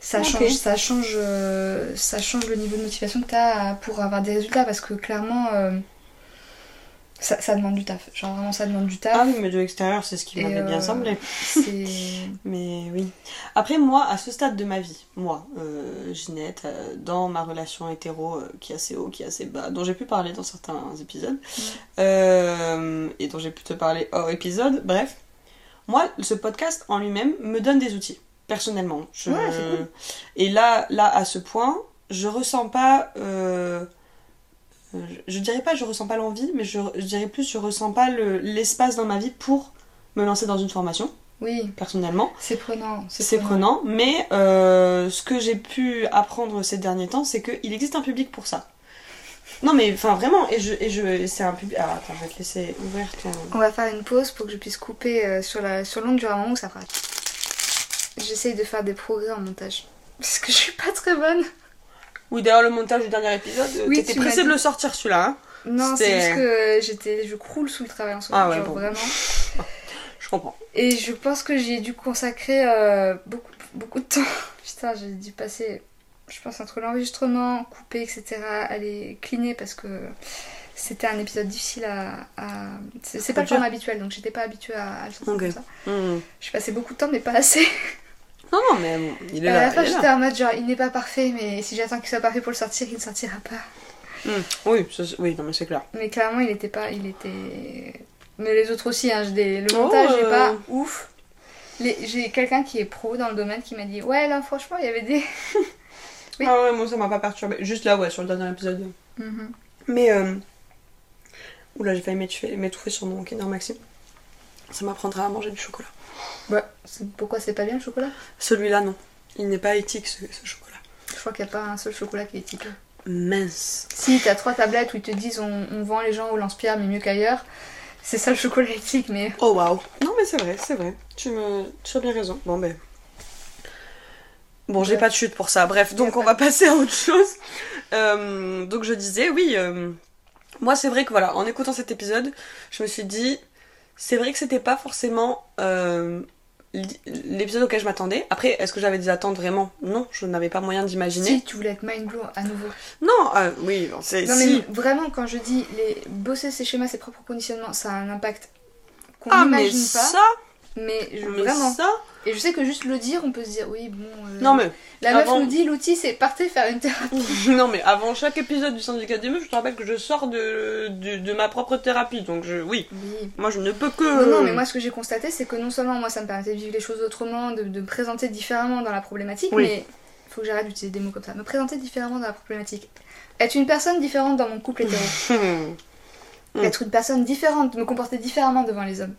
Speaker 1: ça change, ça change, euh, ça change le niveau de motivation que t'as pour avoir des résultats parce que clairement, euh, ça, ça demande du taf. Genre vraiment, ça demande du taf.
Speaker 2: Ah oui, mais de l'extérieur, c'est ce qui m'avait bien
Speaker 1: euh,
Speaker 2: semblé. Mais oui. Après, moi, à ce stade de ma vie, moi, Ginette, dans ma relation hétéro qui est assez haut, qui est assez bas, dont j'ai pu parler dans certains épisodes, euh, et dont j'ai pu te parler hors épisode, bref, moi, ce podcast en lui-même me donne des outils, personnellement. Je-
Speaker 1: Ouais, cool.
Speaker 2: Et là, là, à ce point, je ressens pas. euh, je, je dirais pas je ressens pas l'envie, mais je, je dirais plus je ressens pas le- l'espace dans ma vie pour me lancer dans une formation,
Speaker 1: oui,
Speaker 2: personnellement.
Speaker 1: c'est prenant.
Speaker 2: C'est prenant, mais euh, ce que j'ai pu apprendre ces derniers temps, c'est qu'il existe un public pour ça. Non mais enfin vraiment, et je, et je, c'est un public. Ah attends, je vais te laisser ouvrir ton.
Speaker 1: On va faire une pause pour que je puisse couper euh, sur la sur longue durée un moment où ça fera. J'essaye de faire des progrès en montage parce que je suis pas très bonne.
Speaker 2: Oui d'ailleurs le montage du dernier épisode,
Speaker 1: Oui,
Speaker 2: t'étais
Speaker 1: tu m'as
Speaker 2: pressé de le sortir celui-là. Hein
Speaker 1: Non, c'est juste que j'étais, je croule sous le travail en ce moment,
Speaker 2: Ah ouais,
Speaker 1: genre
Speaker 2: bon.
Speaker 1: vraiment.
Speaker 2: je comprends.
Speaker 1: Et je pense que j'ai dû consacrer euh, beaucoup, beaucoup de temps. Putain, j'ai dû passer, je pense, entre l'enregistrement, couper, etc., aller cleaner parce que c'était un épisode difficile à. à- C'est, pas le format habituel, donc j'étais pas habituée à, à le sortir
Speaker 2: Ok.
Speaker 1: comme ça.
Speaker 2: Hmm.
Speaker 1: J'ai passé beaucoup de temps, mais pas assez.
Speaker 2: Non non mais bon, il est
Speaker 1: à
Speaker 2: là.
Speaker 1: la fin, j'étais en mode genre, il n'est pas parfait, mais si j'attends qu'il soit parfait pour le sortir, il ne sortira pas.
Speaker 2: Hmm. Oui, ça, oui non mais c'est clair.
Speaker 1: Mais clairement, il était pas. Il était. Mais les autres aussi, hein, des- le
Speaker 2: Oh,
Speaker 1: montage n'est
Speaker 2: euh.
Speaker 1: pas ouf. Les- J'ai quelqu'un qui est pro dans le domaine qui m'a dit Ouais, là, franchement, il y avait des. Oui.
Speaker 2: Ah ouais moi ça m'a pas perturbé. Juste là ouais sur le dernier épisode.
Speaker 1: Mhm.
Speaker 2: Mais euh... oula j'ai failli m'étouffer, m'étouffer sur mon Kinder Maxime. Ça m'apprendra à manger du chocolat.
Speaker 1: Ouais, pourquoi c'est pas bien le chocolat?
Speaker 2: Celui-là non. Il n'est pas éthique ce, ce chocolat.
Speaker 1: Je crois qu'il n'y a pas un seul chocolat qui est éthique.
Speaker 2: Mince.
Speaker 1: Si, t'as trois tablettes où ils te disent on, on vend les gens au lance-pierre mais mieux qu'ailleurs. C'est ça le chocolat éthique, mais.
Speaker 2: Oh waouh. Non mais c'est vrai, c'est vrai. Tu me, tu as bien raison. Bon ben. Bon, j'ai pas de chute pour ça. Bref, donc on va passer à autre chose. Euh, donc je disais, oui, euh, moi c'est vrai que voilà, en écoutant cet épisode, je me suis dit, c'est vrai que c'était pas forcément euh, l'épisode auquel je m'attendais. Après, est-ce que j'avais des attentes vraiment? Non, je n'avais pas moyen d'imaginer.
Speaker 1: Si, tu voulais être mind blow à nouveau.
Speaker 2: Non, euh, oui, c'est
Speaker 1: Non,
Speaker 2: si.
Speaker 1: mais vraiment, quand je dis les bosser ses schémas, ses propres conditionnements, ça a un impact qu'on
Speaker 2: Ah
Speaker 1: n'imagine pas.
Speaker 2: ça,
Speaker 1: Mais, je-
Speaker 2: mais
Speaker 1: vraiment.
Speaker 2: ça.
Speaker 1: Et je sais que juste le dire, on peut se dire, oui, bon. euh,
Speaker 2: Non mais
Speaker 1: La meuf
Speaker 2: avant-
Speaker 1: nous dit, l'outil, c'est partez faire une thérapie.
Speaker 2: non mais avant chaque épisode du syndicat des meufs, je te rappelle que je sors de, de, de ma propre thérapie, donc je, oui,
Speaker 1: Oui.
Speaker 2: moi je ne peux que.
Speaker 1: Non, non, mais moi, ce que j'ai constaté, c'est que non seulement moi, ça me permettait de vivre les choses autrement, de, de me présenter différemment dans la problématique,
Speaker 2: Oui.
Speaker 1: mais faut que j'arrête d'utiliser des mots comme ça. Me présenter différemment dans la problématique. Être une personne différente dans mon couple hétéro.
Speaker 2: Hmm. Mm.
Speaker 1: Être une personne différente, me comporter différemment devant les hommes.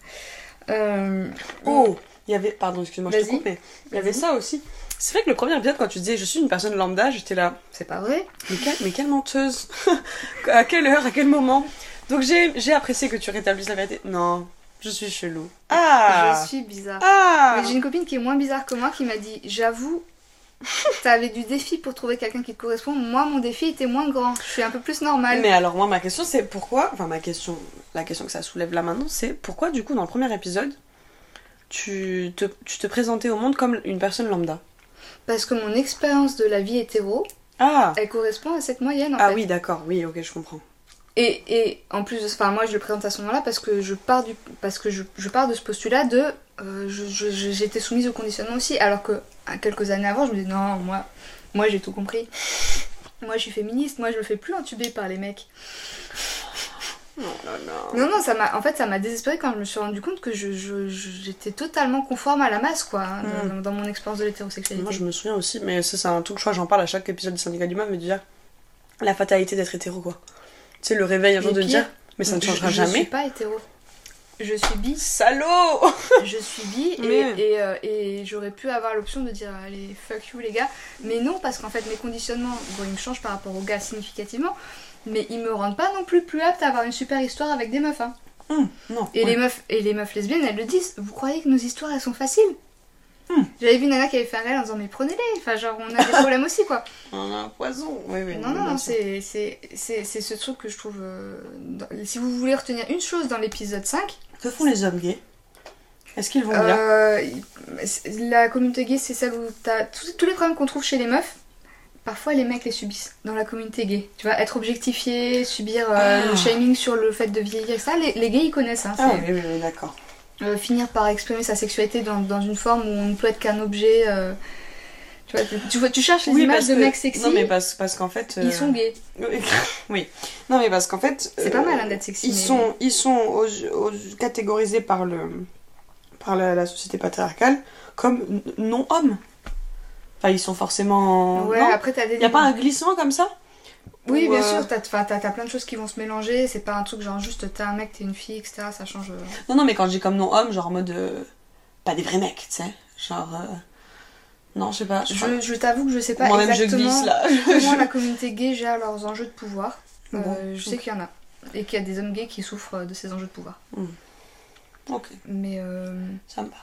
Speaker 1: Euh,
Speaker 2: Oh, il y avait, pardon, excuse-moi, je te coupe, mais il y avait ça aussi. C'est vrai que le premier épisode, quand tu disais je suis une personne lambda, j'étais là,
Speaker 1: C'est pas vrai
Speaker 2: mais quelle, mais quelle menteuse À quelle heure À quel moment? Donc j'ai j'ai apprécié que tu rétablisses la vérité. Non, je suis chelou. Ah
Speaker 1: Je suis bizarre.
Speaker 2: Ah
Speaker 1: j'ai une copine qui est moins bizarre que moi qui m'a dit J'avoue, t'avais du défi pour trouver quelqu'un qui te correspond. Moi, mon défi était moins grand. Je suis un peu plus normale.
Speaker 2: Mais alors moi ma question c'est pourquoi, enfin ma question, la question que ça soulève là maintenant c'est pourquoi du coup dans le premier épisode tu te, tu te présentais au monde comme une personne lambda
Speaker 1: Parce que mon expérience de la vie hétéro,
Speaker 2: Ah
Speaker 1: elle correspond à cette moyenne en
Speaker 2: Ah
Speaker 1: fait.
Speaker 2: oui d'accord, oui ok je comprends.
Speaker 1: Et, et en plus enfin moi je le présente à ce moment-là parce que je pars du parce que je, je pars de ce postulat de euh, j'étais soumise au conditionnement aussi alors que quelques années avant je me disais non moi moi j'ai tout compris. Moi je suis féministe, moi je me fais plus entuber par les mecs.
Speaker 2: Oh là là.
Speaker 1: Non non ça m'a en fait ça m'a désespérée quand je me suis rendu compte que je- je- je- j'étais totalement conforme à la masse quoi hein, dans-
Speaker 2: Mm.
Speaker 1: dans, mon expérience de l'hétérosexualité.
Speaker 2: Moi je me souviens aussi, mais ça c'est un truc, je crois j'en parle à chaque épisode du syndicat du meuf, mais de dire la fatalité d'être hétéro quoi. Tu sais le réveil un jour de dire mais ça ne
Speaker 1: je-
Speaker 2: changera
Speaker 1: je,
Speaker 2: jamais.
Speaker 1: suis pas hétéro. Je suis bi.
Speaker 2: Salaud
Speaker 1: je suis bi et, euh, et j'aurais pu avoir l'option de dire allez fuck you les gars mais non parce qu'en fait mes conditionnements bon ils me changent par rapport aux gars significativement mais ils me rendent pas non plus plus apte à avoir une super histoire avec des meufs hein.
Speaker 2: Hum, non.
Speaker 1: et
Speaker 2: ouais.
Speaker 1: les meufs et les meufs lesbiennes elles le disent vous croyez que nos histoires elles sont faciles?
Speaker 2: Hmm.
Speaker 1: j'avais vu nana qui avait fait un réel en disant mais prenez-les enfin genre on a des problèmes aussi quoi
Speaker 2: On a un poison. Oui, oui,
Speaker 1: non non non c'est c'est c'est c'est ce truc que je trouve euh, dans- si vous voulez retenir une chose dans l'épisode 5
Speaker 2: Que font les hommes gays? Est-ce qu'ils vont bien?
Speaker 1: Euh, la communauté gay, c'est celle où t'as tous les problèmes qu'on trouve chez les meufs. Parfois, les mecs les subissent dans la communauté gay. Tu vois, être objectifié, subir euh,
Speaker 2: Ah.
Speaker 1: le shaming sur le fait de vieillir, ça, les, les gays ils connaissent. Hein,
Speaker 2: Ah oui, oui, d'accord.
Speaker 1: euh, finir par exprimer sa sexualité dans, dans une forme où on ne peut être qu'un objet. euh, tu, vois, tu, tu vois, tu cherches les
Speaker 2: Oui,
Speaker 1: images de
Speaker 2: que-
Speaker 1: mecs sexy,
Speaker 2: Non, mais parce, parce qu'en fait.
Speaker 1: ils sont gays.
Speaker 2: Oui. Non, mais parce qu'en fait.
Speaker 1: C'est pas mal hein, d'être sexy.
Speaker 2: Ils
Speaker 1: mais-
Speaker 2: sont, ils sont aux- aux- catégorisés par, le, par la, la société patriarcale comme non-hommes. Enfin, ils sont forcément.
Speaker 1: Ouais,
Speaker 2: non
Speaker 1: après t'as des.
Speaker 2: N'y a pas un glissement comme ça
Speaker 1: Oui,
Speaker 2: Ou,
Speaker 1: bien
Speaker 2: euh,
Speaker 1: sûr, t'as, t'as, t'as plein de choses qui vont se mélanger. C'est pas un truc genre juste t'es un mec, t'es une fille, etc. Ça change. euh,
Speaker 2: Non, non, mais quand je dis comme non-homme, genre en mode. euh, pas des vrais mecs, tu sais. Genre. euh, Non, je sais pas. Je
Speaker 1: Je, je t'avoue que je sais pas
Speaker 2: Moi-même, je
Speaker 1: exactement
Speaker 2: glisse là.
Speaker 1: comment la communauté gay gère leurs enjeux de pouvoir.
Speaker 2: Bon,
Speaker 1: je sais qu'il y en a. Et qu'il y a des hommes gays qui souffrent de ces enjeux de pouvoir.
Speaker 2: Ok,
Speaker 1: Mais,
Speaker 2: ça me va.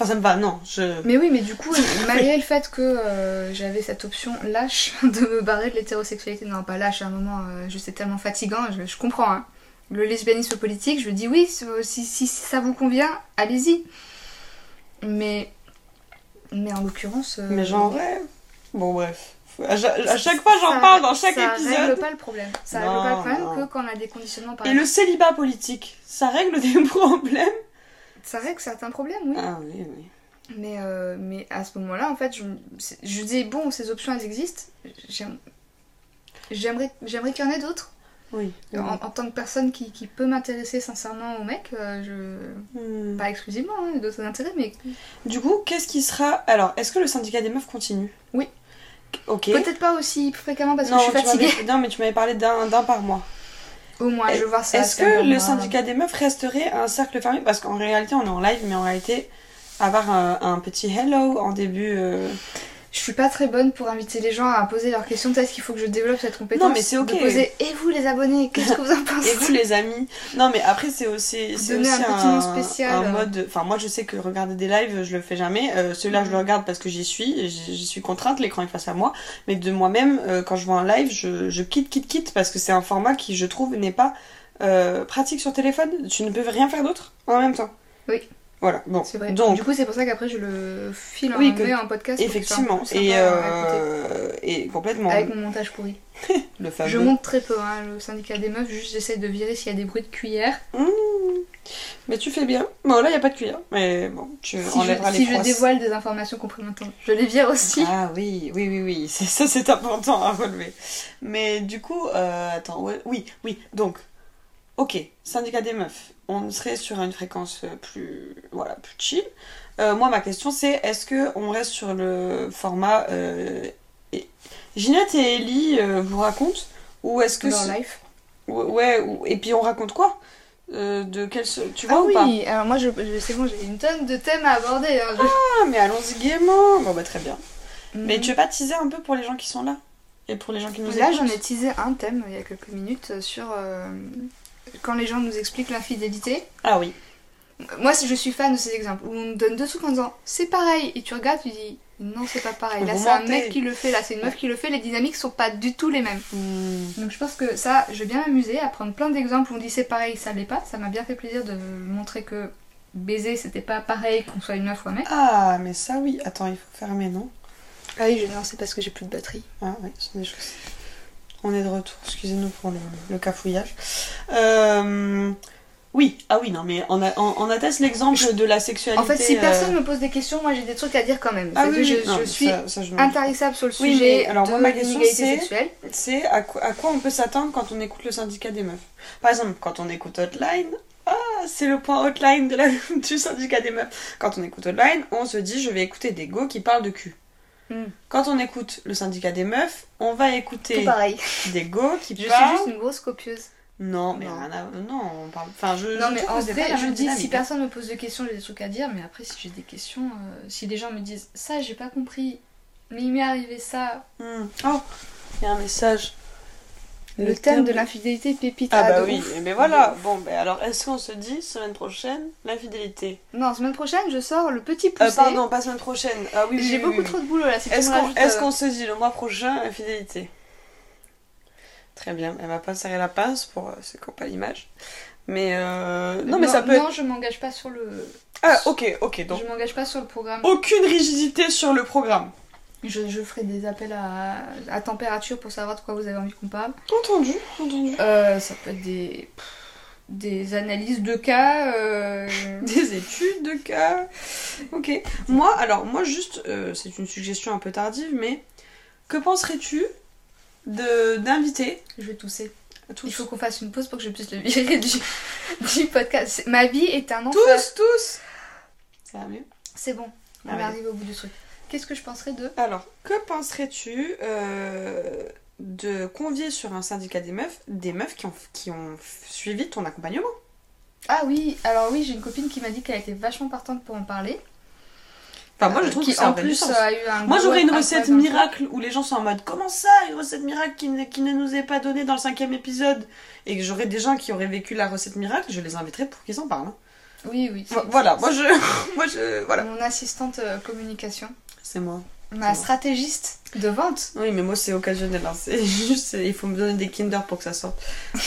Speaker 2: Enfin, ça me va, non. Je.
Speaker 1: mais oui, mais du coup, malgré le fait que euh, j'avais cette option lâche de me barrer de l'hétérosexualité, non pas lâche à un moment, euh, c'est tellement fatigant, je, je comprends. Hein. Le lesbianisme politique, je dis oui, si, si ça vous convient, allez-y. Mais, mais en l'occurrence. euh,
Speaker 2: Mais genre, ouais. Bon, bref. À, cha- à chaque fois, j'en
Speaker 1: ça-
Speaker 2: parle dans chaque
Speaker 1: ça
Speaker 2: épisode.
Speaker 1: règle pas le problème. Ça règle
Speaker 2: Non,
Speaker 1: pas le problème
Speaker 2: non.
Speaker 1: que quand on a des conditionnements par
Speaker 2: Et le célibat politique, ça règle des problèmes
Speaker 1: Ça règle certains problèmes, oui.
Speaker 2: Ah oui, oui.
Speaker 1: Mais, euh, mais à ce moment-là, en fait, je, je dis, bon, ces options, elles existent. J'aime- J'aimerais j'aimerais qu'il y en ait d'autres.
Speaker 2: Oui.
Speaker 1: En, en tant que personne qui, qui peut m'intéresser sincèrement aux mecs, euh, je...
Speaker 2: Hmm.
Speaker 1: pas exclusivement, hein, d'autres intérêts, mais
Speaker 2: Du coup, qu'est-ce qui sera. Alors, est-ce que le syndicat des meufs continue?
Speaker 1: Oui.
Speaker 2: Ok.
Speaker 1: peut-être pas aussi fréquemment parce que
Speaker 2: non,
Speaker 1: je suis fatiguée.
Speaker 2: non, mais tu m'avais parlé d'un d'un par mois.
Speaker 1: Au moins, je veux voir ça.
Speaker 2: Est-ce que le syndicat des meufs resterait un cercle fermé? Parce qu'en réalité, on est en live, mais en réalité, avoir un, un petit hello en début. euh.
Speaker 1: Je suis pas très bonne pour inviter les gens à poser leurs questions. Peut-être qu'il faut que je développe cette compétence.
Speaker 2: Non, mais c'est ok.
Speaker 1: De poser, et vous les abonnés, qu'est-ce que vous en pensez
Speaker 2: Et vous les amis? Non mais après c'est aussi, c'est aussi
Speaker 1: un petit nom spécial.
Speaker 2: un mode... Enfin moi je sais que regarder des lives je le fais jamais. Euh, Celui-là je le
Speaker 1: Mhm.
Speaker 2: regarde parce que j'y suis, j'y j'y suis contrainte, l'écran est face à moi. Mais de moi-même, euh, quand je vois un live, je, je quitte, quitte, quitte parce que c'est un format qui je trouve n'est pas euh, pratique sur téléphone. Tu ne peux rien faire d'autre en même temps.
Speaker 1: Oui.
Speaker 2: Voilà, bon.
Speaker 1: C'est vrai.
Speaker 2: Donc,
Speaker 1: Du coup, c'est pour ça qu'après, je le file en
Speaker 2: Oui,
Speaker 1: anglais en podcast. pour
Speaker 2: effectivement,
Speaker 1: plus
Speaker 2: et, euh, et complètement.
Speaker 1: Avec mon montage pourri.
Speaker 2: Le fameux.
Speaker 1: Je monte très peu, hein, le syndicat des meufs, juste j'essaie de virer s'il y a des bruits de cuillère.
Speaker 2: Mmh. Mais tu fais bien. Bon, là, il n'y a pas de cuillère. Mais bon, tu
Speaker 1: Si,
Speaker 2: enlèveras
Speaker 1: je,
Speaker 2: les
Speaker 1: si je dévoile des informations compromettantes, je les vire aussi.
Speaker 2: Ah oui, oui, oui, oui. C'est, ça, c'est important à relever. Mais du coup, euh, attends, ouais, oui, oui. Donc, ok, syndicat des meufs. On serait sur une fréquence euh, plus, voilà, plus chill. Euh, moi, ma question, c'est est-ce que on reste sur le format euh, et- Ginette et Ellie euh, vous racontent ou est-ce que
Speaker 1: Leur life.
Speaker 2: ouais ou- et puis on raconte quoi de quel tu vois
Speaker 1: Ah
Speaker 2: ou pas?
Speaker 1: oui, alors moi, je, je- c'est bon, j'ai une tonne de thèmes à aborder. hein, je-
Speaker 2: Ah, mais allons-y gaiement. Bon bah très bien. Mais
Speaker 1: Mhm.
Speaker 2: tu veux pas teaser un peu pour les gens qui sont là? Et pour les gens qui nous
Speaker 1: Là,
Speaker 2: écoutent?
Speaker 1: j'en ai teasé un thème il y a quelques minutes sur quand les gens nous expliquent l'infidélité.
Speaker 2: Ah oui.
Speaker 1: Moi, je suis fan de ces exemples où on nous donne deux trucs en disant c'est pareil et tu regardes, tu dis non, c'est pas pareil. Là, c'est un mec qui le fait, là, c'est une meuf qui le fait, les dynamiques sont pas du tout les mêmes.
Speaker 2: Hmm.
Speaker 1: Donc, je pense que ça, je vais bien m'amuser à prendre plein d'exemples où on dit c'est pareil, ça l'est pas. Ça m'a bien fait plaisir de montrer que baiser c'était pas pareil qu'on soit une meuf ou un mec.
Speaker 2: Ah mais ça oui. Attends, il faut fermer non?
Speaker 1: Ah oui, je- non, c'est parce que j'ai plus de batterie.
Speaker 2: Ah oui, ce sont des choses. On est de retour. Excusez-nous pour le, le cafouillage. Euh, Oui. Ah oui non mais on, a, on, on atteste l'exemple de la sexualité.
Speaker 1: En fait, si
Speaker 2: euh,
Speaker 1: personne me pose des questions, moi j'ai des trucs à dire quand même.
Speaker 2: Ah oui,
Speaker 1: que je,
Speaker 2: non,
Speaker 1: je suis
Speaker 2: ça- ça, je m'en-
Speaker 1: intarissable sur le
Speaker 2: Oui,
Speaker 1: sujet
Speaker 2: mais alors,
Speaker 1: de
Speaker 2: moi, ma question, c'est à quoi, à quoi on peut s'attendre quand on écoute le syndicat des meufs? Par exemple, quand on écoute Hotline, ah, c'est le point Hotline de la, du syndicat des meufs. Quand on écoute Hotline, on se dit je vais écouter des go qui parlent de cul.
Speaker 1: Hmm.
Speaker 2: Quand on écoute le syndicat des meufs, on va écouter des go qui
Speaker 1: Je suis
Speaker 2: parlent.
Speaker 1: juste une grosse copieuse.
Speaker 2: Non, mais
Speaker 1: Non.
Speaker 2: rien à... non, on parle. Enfin, je.
Speaker 1: Non
Speaker 2: je
Speaker 1: mais en vrai, je dis si personne me pose de questions, j'ai des trucs à dire. Mais après, si j'ai des questions, euh, si les gens me disent ça, j'ai pas compris, mais il m'est arrivé ça.
Speaker 2: Hmm. Oh, il y a un message.
Speaker 1: Le, thème de l'infidélité pépite.
Speaker 2: Ah bah
Speaker 1: de
Speaker 2: oui, ben voilà. Bon, ben alors, est-ce qu'on se dit semaine prochaine l'infidélité?
Speaker 1: Non, semaine prochaine, je sors le petit
Speaker 2: Euh,
Speaker 1: poussé.
Speaker 2: pardon, pas semaine prochaine. Ah oui,
Speaker 1: J'ai
Speaker 2: oui,
Speaker 1: beaucoup
Speaker 2: oui.
Speaker 1: trop de boulot là. Si
Speaker 2: Est-ce qu'on
Speaker 1: euh,
Speaker 2: qu'on se dit le mois prochain infidélité? Très bien, elle m'a pas serré la pince pour euh, ceux qui n'ont pas l'image. Mais euh, non, mais ça peut
Speaker 1: Non,
Speaker 2: être.
Speaker 1: je m'engage pas sur le.
Speaker 2: Ah, ok, ok, donc
Speaker 1: Je m'engage pas sur le programme.
Speaker 2: aucune rigidité sur le programme.
Speaker 1: Je, je ferai des appels à, à température pour savoir de quoi vous avez envie qu'on parle.
Speaker 2: Entendu, entendu.
Speaker 1: Euh, ça peut être des, des analyses de cas. euh,
Speaker 2: Des études de cas. Ok. Moi, alors, moi, juste, euh, c'est une suggestion un peu tardive, mais que penserais-tu d'inviter
Speaker 1: Je vais tousser.
Speaker 2: tous,
Speaker 1: Il faut qu'on fasse une pause pour que je puisse le virer du, du podcast. Ma vie est un enfer.
Speaker 2: tous, tous Ça va mieux
Speaker 1: C'est bon, on
Speaker 2: Ah
Speaker 1: est
Speaker 2: ouais.
Speaker 1: arrivé au bout du truc. Qu'est-ce que je penserais de
Speaker 2: Alors, que penserais-tu euh, de convier sur un syndicat des meufs des meufs qui ont, qui ont suivi ton accompagnement?
Speaker 1: Ah oui, alors oui, j'ai une copine qui m'a dit qu'elle était vachement partante pour en parler.
Speaker 2: Enfin, moi, je
Speaker 1: Euh,
Speaker 2: trouve
Speaker 1: qui
Speaker 2: que ça
Speaker 1: en
Speaker 2: aurait du
Speaker 1: plus
Speaker 2: sens.
Speaker 1: a eu un
Speaker 2: Moi, j'aurais une recette miracle où les gens sont en mode Comment ça, une recette miracle qui ne, qui ne nous est pas donnée dans le cinquième épisode? Et que j'aurais des gens qui auraient vécu la recette miracle, je les inviterais pour qu'ils en parlent. hein.
Speaker 1: Oui, oui.
Speaker 2: Vo- Voilà, moi je. moi je. Voilà.
Speaker 1: Mon assistante euh, communication.
Speaker 2: C'est moi.
Speaker 1: Ma stratégiste de vente.
Speaker 2: Oui, mais moi c'est occasionnel. hein. C'est juste, il faut me donner des Kinder pour que ça sorte.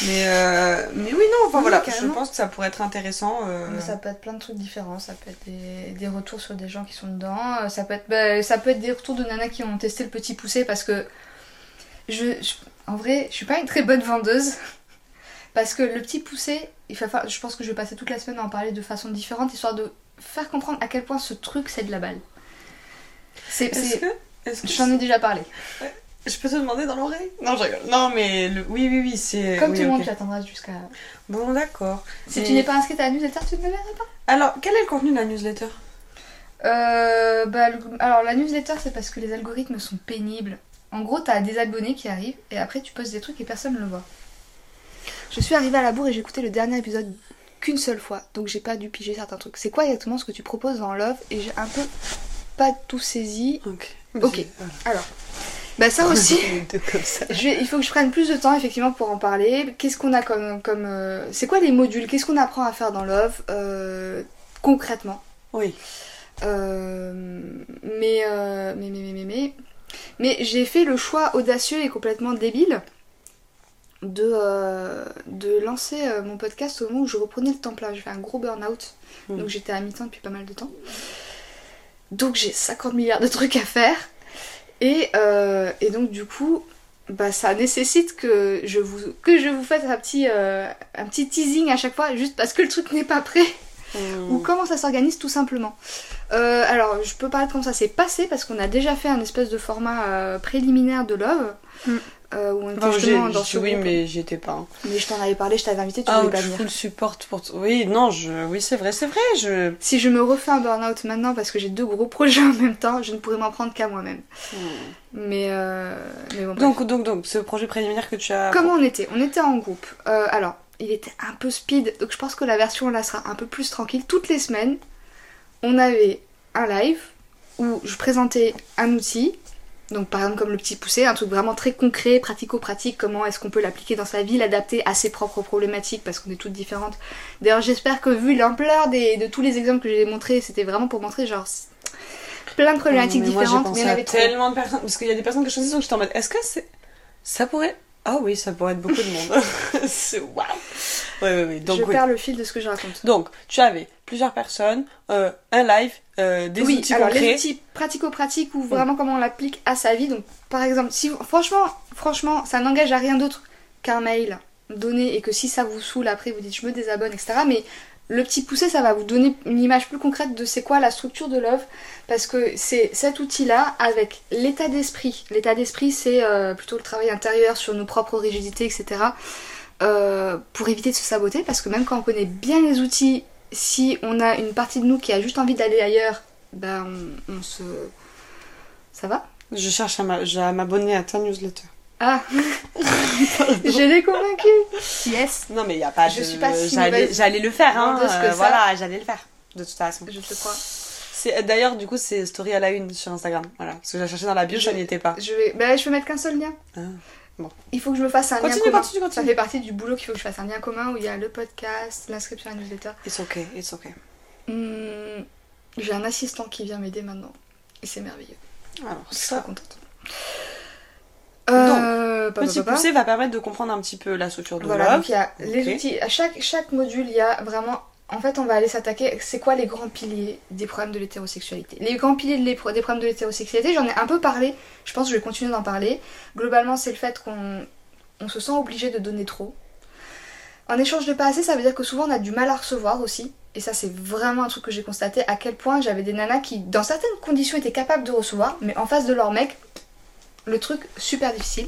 Speaker 2: Mais, euh, mais oui, non, enfin
Speaker 1: Oui,
Speaker 2: voilà, je pense que ça pourrait être intéressant. euh,
Speaker 1: Mais Ça peut être plein de trucs différents. Ça peut être des, des retours sur des gens qui sont dedans. euh, Ça peut être, bah, ça peut être des retours de nanas qui ont testé le petit poussé parce que je, je- en vrai, je suis pas une très bonne vendeuse. Parce que le petit poussé, il falloir- je pense que je vais passer toute la semaine à en parler de façon différente, histoire de faire comprendre à quel point ce truc c'est de la balle. C'est, J'en ai déjà parlé.
Speaker 2: Je peux te demander dans l'oreille Non, je rigole. Non, mais le- oui, oui, oui, c'est.
Speaker 1: Comme
Speaker 2: oui,
Speaker 1: tout le monde,
Speaker 2: ok.
Speaker 1: tu attendras jusqu'à.
Speaker 2: Bon, d'accord.
Speaker 1: Si
Speaker 2: Mais-
Speaker 1: tu n'es pas inscrite à la newsletter, tu ne me verras pas.
Speaker 2: Alors, quel est le contenu de la newsletter
Speaker 1: Euh, bah, le- alors la newsletter c'est parce que les algorithmes sont pénibles. En gros, t'as des abonnés qui arrivent et après tu postes des trucs et personne ne le voit. Je suis arrivée à la bourre et j'ai écouté le dernier épisode qu'une seule fois, donc j'ai pas dû piger certains trucs. C'est quoi exactement ce que tu proposes dans Love Et j'ai un peu pas tout saisi.
Speaker 2: Ok.
Speaker 1: Ok. Alors, bah ça aussi.
Speaker 2: Deux comme ça.
Speaker 1: Je vais- il faut que je prenne plus de temps effectivement pour en parler. Qu'est-ce qu'on a comme. comme euh, c'est quoi les modules? Qu'est-ce qu'on apprend à faire dans Love euh, concrètement?
Speaker 2: Oui.
Speaker 1: Euh, mais, mais, mais, mais, mais, mais, j'ai fait le choix audacieux et complètement débile de, euh, de lancer euh, mon podcast au moment où je reprenais le temps plein. J'ai fait un gros burn-out,
Speaker 2: Mm.
Speaker 1: donc j'étais à mi-temps depuis pas mal de temps. Donc j'ai 50 milliards de trucs à faire. Et, euh, et donc du coup, bah, ça nécessite que je vous, que je vous fasse un petit, euh, un petit teasing à chaque fois, juste parce que le truc n'est pas prêt ou
Speaker 2: Mm.
Speaker 1: comment ça s'organise tout simplement. Euh, alors, je peux parler de comment ça s'est passé parce qu'on a déjà fait un espèce de format préliminaire de Love. Euh, où on était
Speaker 2: Enfin,
Speaker 1: justement dans ce
Speaker 2: oui,
Speaker 1: groupe.
Speaker 2: mais j'y étais pas. hein.
Speaker 1: Mais je t'en avais parlé, je t'avais invité, tu
Speaker 2: Ah,
Speaker 1: voulais pas
Speaker 2: je
Speaker 1: venir.
Speaker 2: full support pour. Oui, non, je. Oui, c'est vrai, c'est vrai. Je.
Speaker 1: Si je me refais un burn-out maintenant parce que j'ai deux gros projets en même temps, je ne pourrais m'en prendre qu'à moi-même. Mais, euh, mais bon, bref.
Speaker 2: Donc, donc, donc, ce projet préliminaire que tu as.
Speaker 1: Comment on était On était en groupe. Euh, alors, il était un peu speed, donc je pense que la version là sera un peu plus tranquille. Toutes les semaines, on avait un live où je présentais un outil. Donc par exemple comme le petit poussé, un truc vraiment très concret, pratico-pratique, comment est-ce qu'on peut l'appliquer dans sa vie, l'adapter à ses propres problématiques parce qu'on est toutes différentes. D'ailleurs j'espère que vu l'ampleur des- de tous les exemples que j'ai montrés, c'était vraiment pour montrer genre plein de problématiques
Speaker 2: Mais moi, j'ai
Speaker 1: différentes,
Speaker 2: pensé
Speaker 1: mais il y avait
Speaker 2: tellement de personnes. Parce qu'il y a des personnes que je choisis, donc j'étais en mode. Est-ce que c'est. Ça pourrait. Ah oui, ça pourrait être beaucoup de monde. c'est waouh! Ouais, ouais, ouais. Donc,
Speaker 1: je
Speaker 2: oui.
Speaker 1: perds le fil de ce que je raconte.
Speaker 2: Donc, tu avais plusieurs personnes, euh, un live, euh, des
Speaker 1: oui,
Speaker 2: outils
Speaker 1: alors
Speaker 2: concrets.
Speaker 1: les outils pratico-pratiques ou vraiment comment on l'applique à sa vie. Donc, par exemple, si franchement, franchement, ça n'engage à rien d'autre qu'un mail donné et que si ça vous saoule après, vous dites je me désabonne, etc. Mais le petit poussé, ça va vous donner une image plus concrète de c'est quoi la structure de Love parce que c'est cet outil-là avec l'état d'esprit. L'état d'esprit, c'est euh, plutôt le travail intérieur sur nos propres rigidités, etc. euh, pour éviter de se saboter parce que même quand on connaît bien les outils, si on a une partie de nous qui a juste envie d'aller ailleurs, ben on, on se. Ça va?
Speaker 2: Je cherche à m'abonner à ta newsletter.
Speaker 1: Ah Je l'ai convaincu Yes
Speaker 2: Non, mais il n'y a pas
Speaker 1: Je
Speaker 2: de.
Speaker 1: suis pas si
Speaker 2: J'allais le faire, hein. euh,
Speaker 1: ça.
Speaker 2: voilà, j'allais le faire. De toute façon.
Speaker 1: Je te crois.
Speaker 2: C'est D'ailleurs, du coup, c'est story à la une sur Instagram. Voilà. Parce que j'ai cherché dans la bio,
Speaker 1: Je-
Speaker 2: ça n'y était pas.
Speaker 1: Je vais. Ben je vais mettre qu'un seul lien.
Speaker 2: Ah, bon.
Speaker 1: Il faut que je me fasse un lien
Speaker 2: Continue,
Speaker 1: commun.
Speaker 2: continue,
Speaker 1: Ça
Speaker 2: continue.
Speaker 1: fait partie du boulot qu'il faut que je fasse un lien commun où il y a le podcast, l'inscription à la newsletter.
Speaker 2: It's okay, it's okay.
Speaker 1: Hmm, J'ai un assistant qui vient m'aider maintenant. Et c'est merveilleux.
Speaker 2: Alors,
Speaker 1: Je suis
Speaker 2: ça.
Speaker 1: très contente. Euh, pa,
Speaker 2: Petit poussé va permettre de comprendre un petit peu la structure de
Speaker 1: Voilà, donc il y a les outils. À chaque, chaque module, il y a vraiment. En fait, on va aller s'attaquer. C'est quoi les grands piliers des problèmes de l'hétérosexualité? Les grands piliers de des problèmes de l'hétérosexualité, j'en ai un peu parlé. Je pense que je vais continuer d'en parler. Globalement, c'est le fait qu'on on se sent obligé de donner trop. En échange de pas assez, ça veut dire que souvent on a du mal à recevoir aussi. Et ça, c'est vraiment un truc que j'ai constaté à quel point j'avais des nanas qui, dans certaines conditions, étaient capables de recevoir, mais en face de leur mec, le truc super difficile.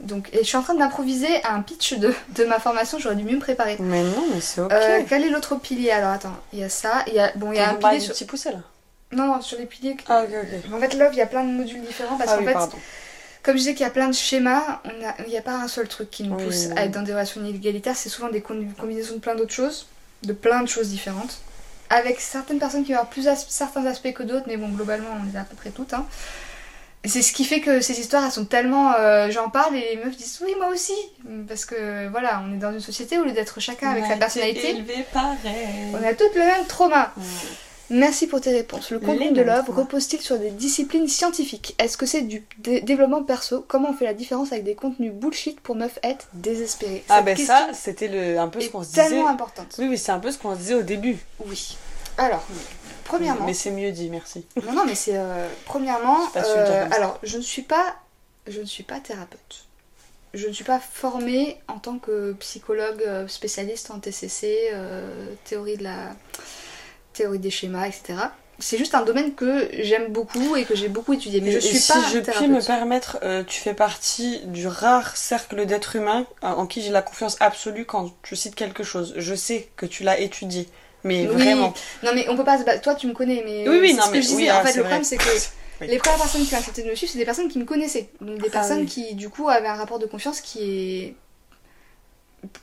Speaker 1: Donc, et je suis en train d'improviser un pitch de, de ma formation, j'aurais dû mieux me préparer.
Speaker 2: Mais non, mais c'est ok.
Speaker 1: Euh, quel est l'autre pilier? Alors attends, il y a ça, il y a bon, il y a un pilier sur...
Speaker 2: petit poussé là.
Speaker 1: Non non, sur les piliers.
Speaker 2: Ah, ok, ok.
Speaker 1: En fait, Love, il y a plein de modules différents parce
Speaker 2: Ah
Speaker 1: qu'en
Speaker 2: oui,
Speaker 1: fait,
Speaker 2: pardon.
Speaker 1: comme je disais qu'il y a plein de schémas, il n'y a pas un seul truc qui nous pousse
Speaker 2: oui,
Speaker 1: à être dans des relations inégalitaires, c'est souvent des combinaisons de plein d'autres choses, de plein de choses différentes. Avec certaines personnes qui vont avoir plus as- certains aspects que d'autres, mais bon, globalement, on les a à peu près toutes. Hein. C'est ce qui fait que ces histoires, elles sont tellement. euh, J'en parle et les meufs disent oui, moi aussi. Parce que voilà, on est dans une société où, au lieu d'être chacun avec
Speaker 2: On
Speaker 1: sa personnalité,
Speaker 2: pareil.
Speaker 1: on a toutes le même trauma.
Speaker 2: Ouais.
Speaker 1: Merci pour tes réponses. Le contenu
Speaker 2: Les
Speaker 1: de l'œuvre repose-t-il sur des disciplines scientifiques? Est-ce que c'est du dé- développement perso? Comment on fait la différence avec des contenus bullshit pour meufs être désespérées?
Speaker 2: Ah ben ça, c'était un peu ce qu'on se disait.
Speaker 1: tellement importante.
Speaker 2: Oui, oui, c'est un peu ce qu'on se disait au début.
Speaker 1: Oui. Alors, premièrement,
Speaker 2: Mais c'est mieux dit, merci.
Speaker 1: non non mais c'est euh, premièrement,
Speaker 2: dire
Speaker 1: euh, alors je ne suis pas, je ne suis pas thérapeute. Je ne suis pas formée en tant que psychologue euh, spécialiste en TCC, euh, théorie de la théorie des schémas, etc. C'est juste un domaine que j'aime beaucoup et que j'ai beaucoup étudié. Mais je
Speaker 2: Et
Speaker 1: suis
Speaker 2: si
Speaker 1: pas
Speaker 2: je puis me permettre, euh, tu fais partie du rare cercle d'êtres humains euh, en qui j'ai la confiance absolue quand tu cites quelque chose. Je sais que tu l'as étudié, mais
Speaker 1: Oui.
Speaker 2: vraiment.
Speaker 1: Non mais on peut pas se battre. Toi tu me connais mais
Speaker 2: Oui, oui, non,
Speaker 1: ce que
Speaker 2: mais
Speaker 1: je disais.
Speaker 2: oui,
Speaker 1: en
Speaker 2: ah,
Speaker 1: fait le
Speaker 2: vrai.
Speaker 1: problème c'est que
Speaker 2: Oui.
Speaker 1: les premières personnes qui ont accepté de me suivre c'est des personnes qui me connaissaient. Donc des
Speaker 2: Ah
Speaker 1: personnes qui du coup avaient un rapport de confiance qui est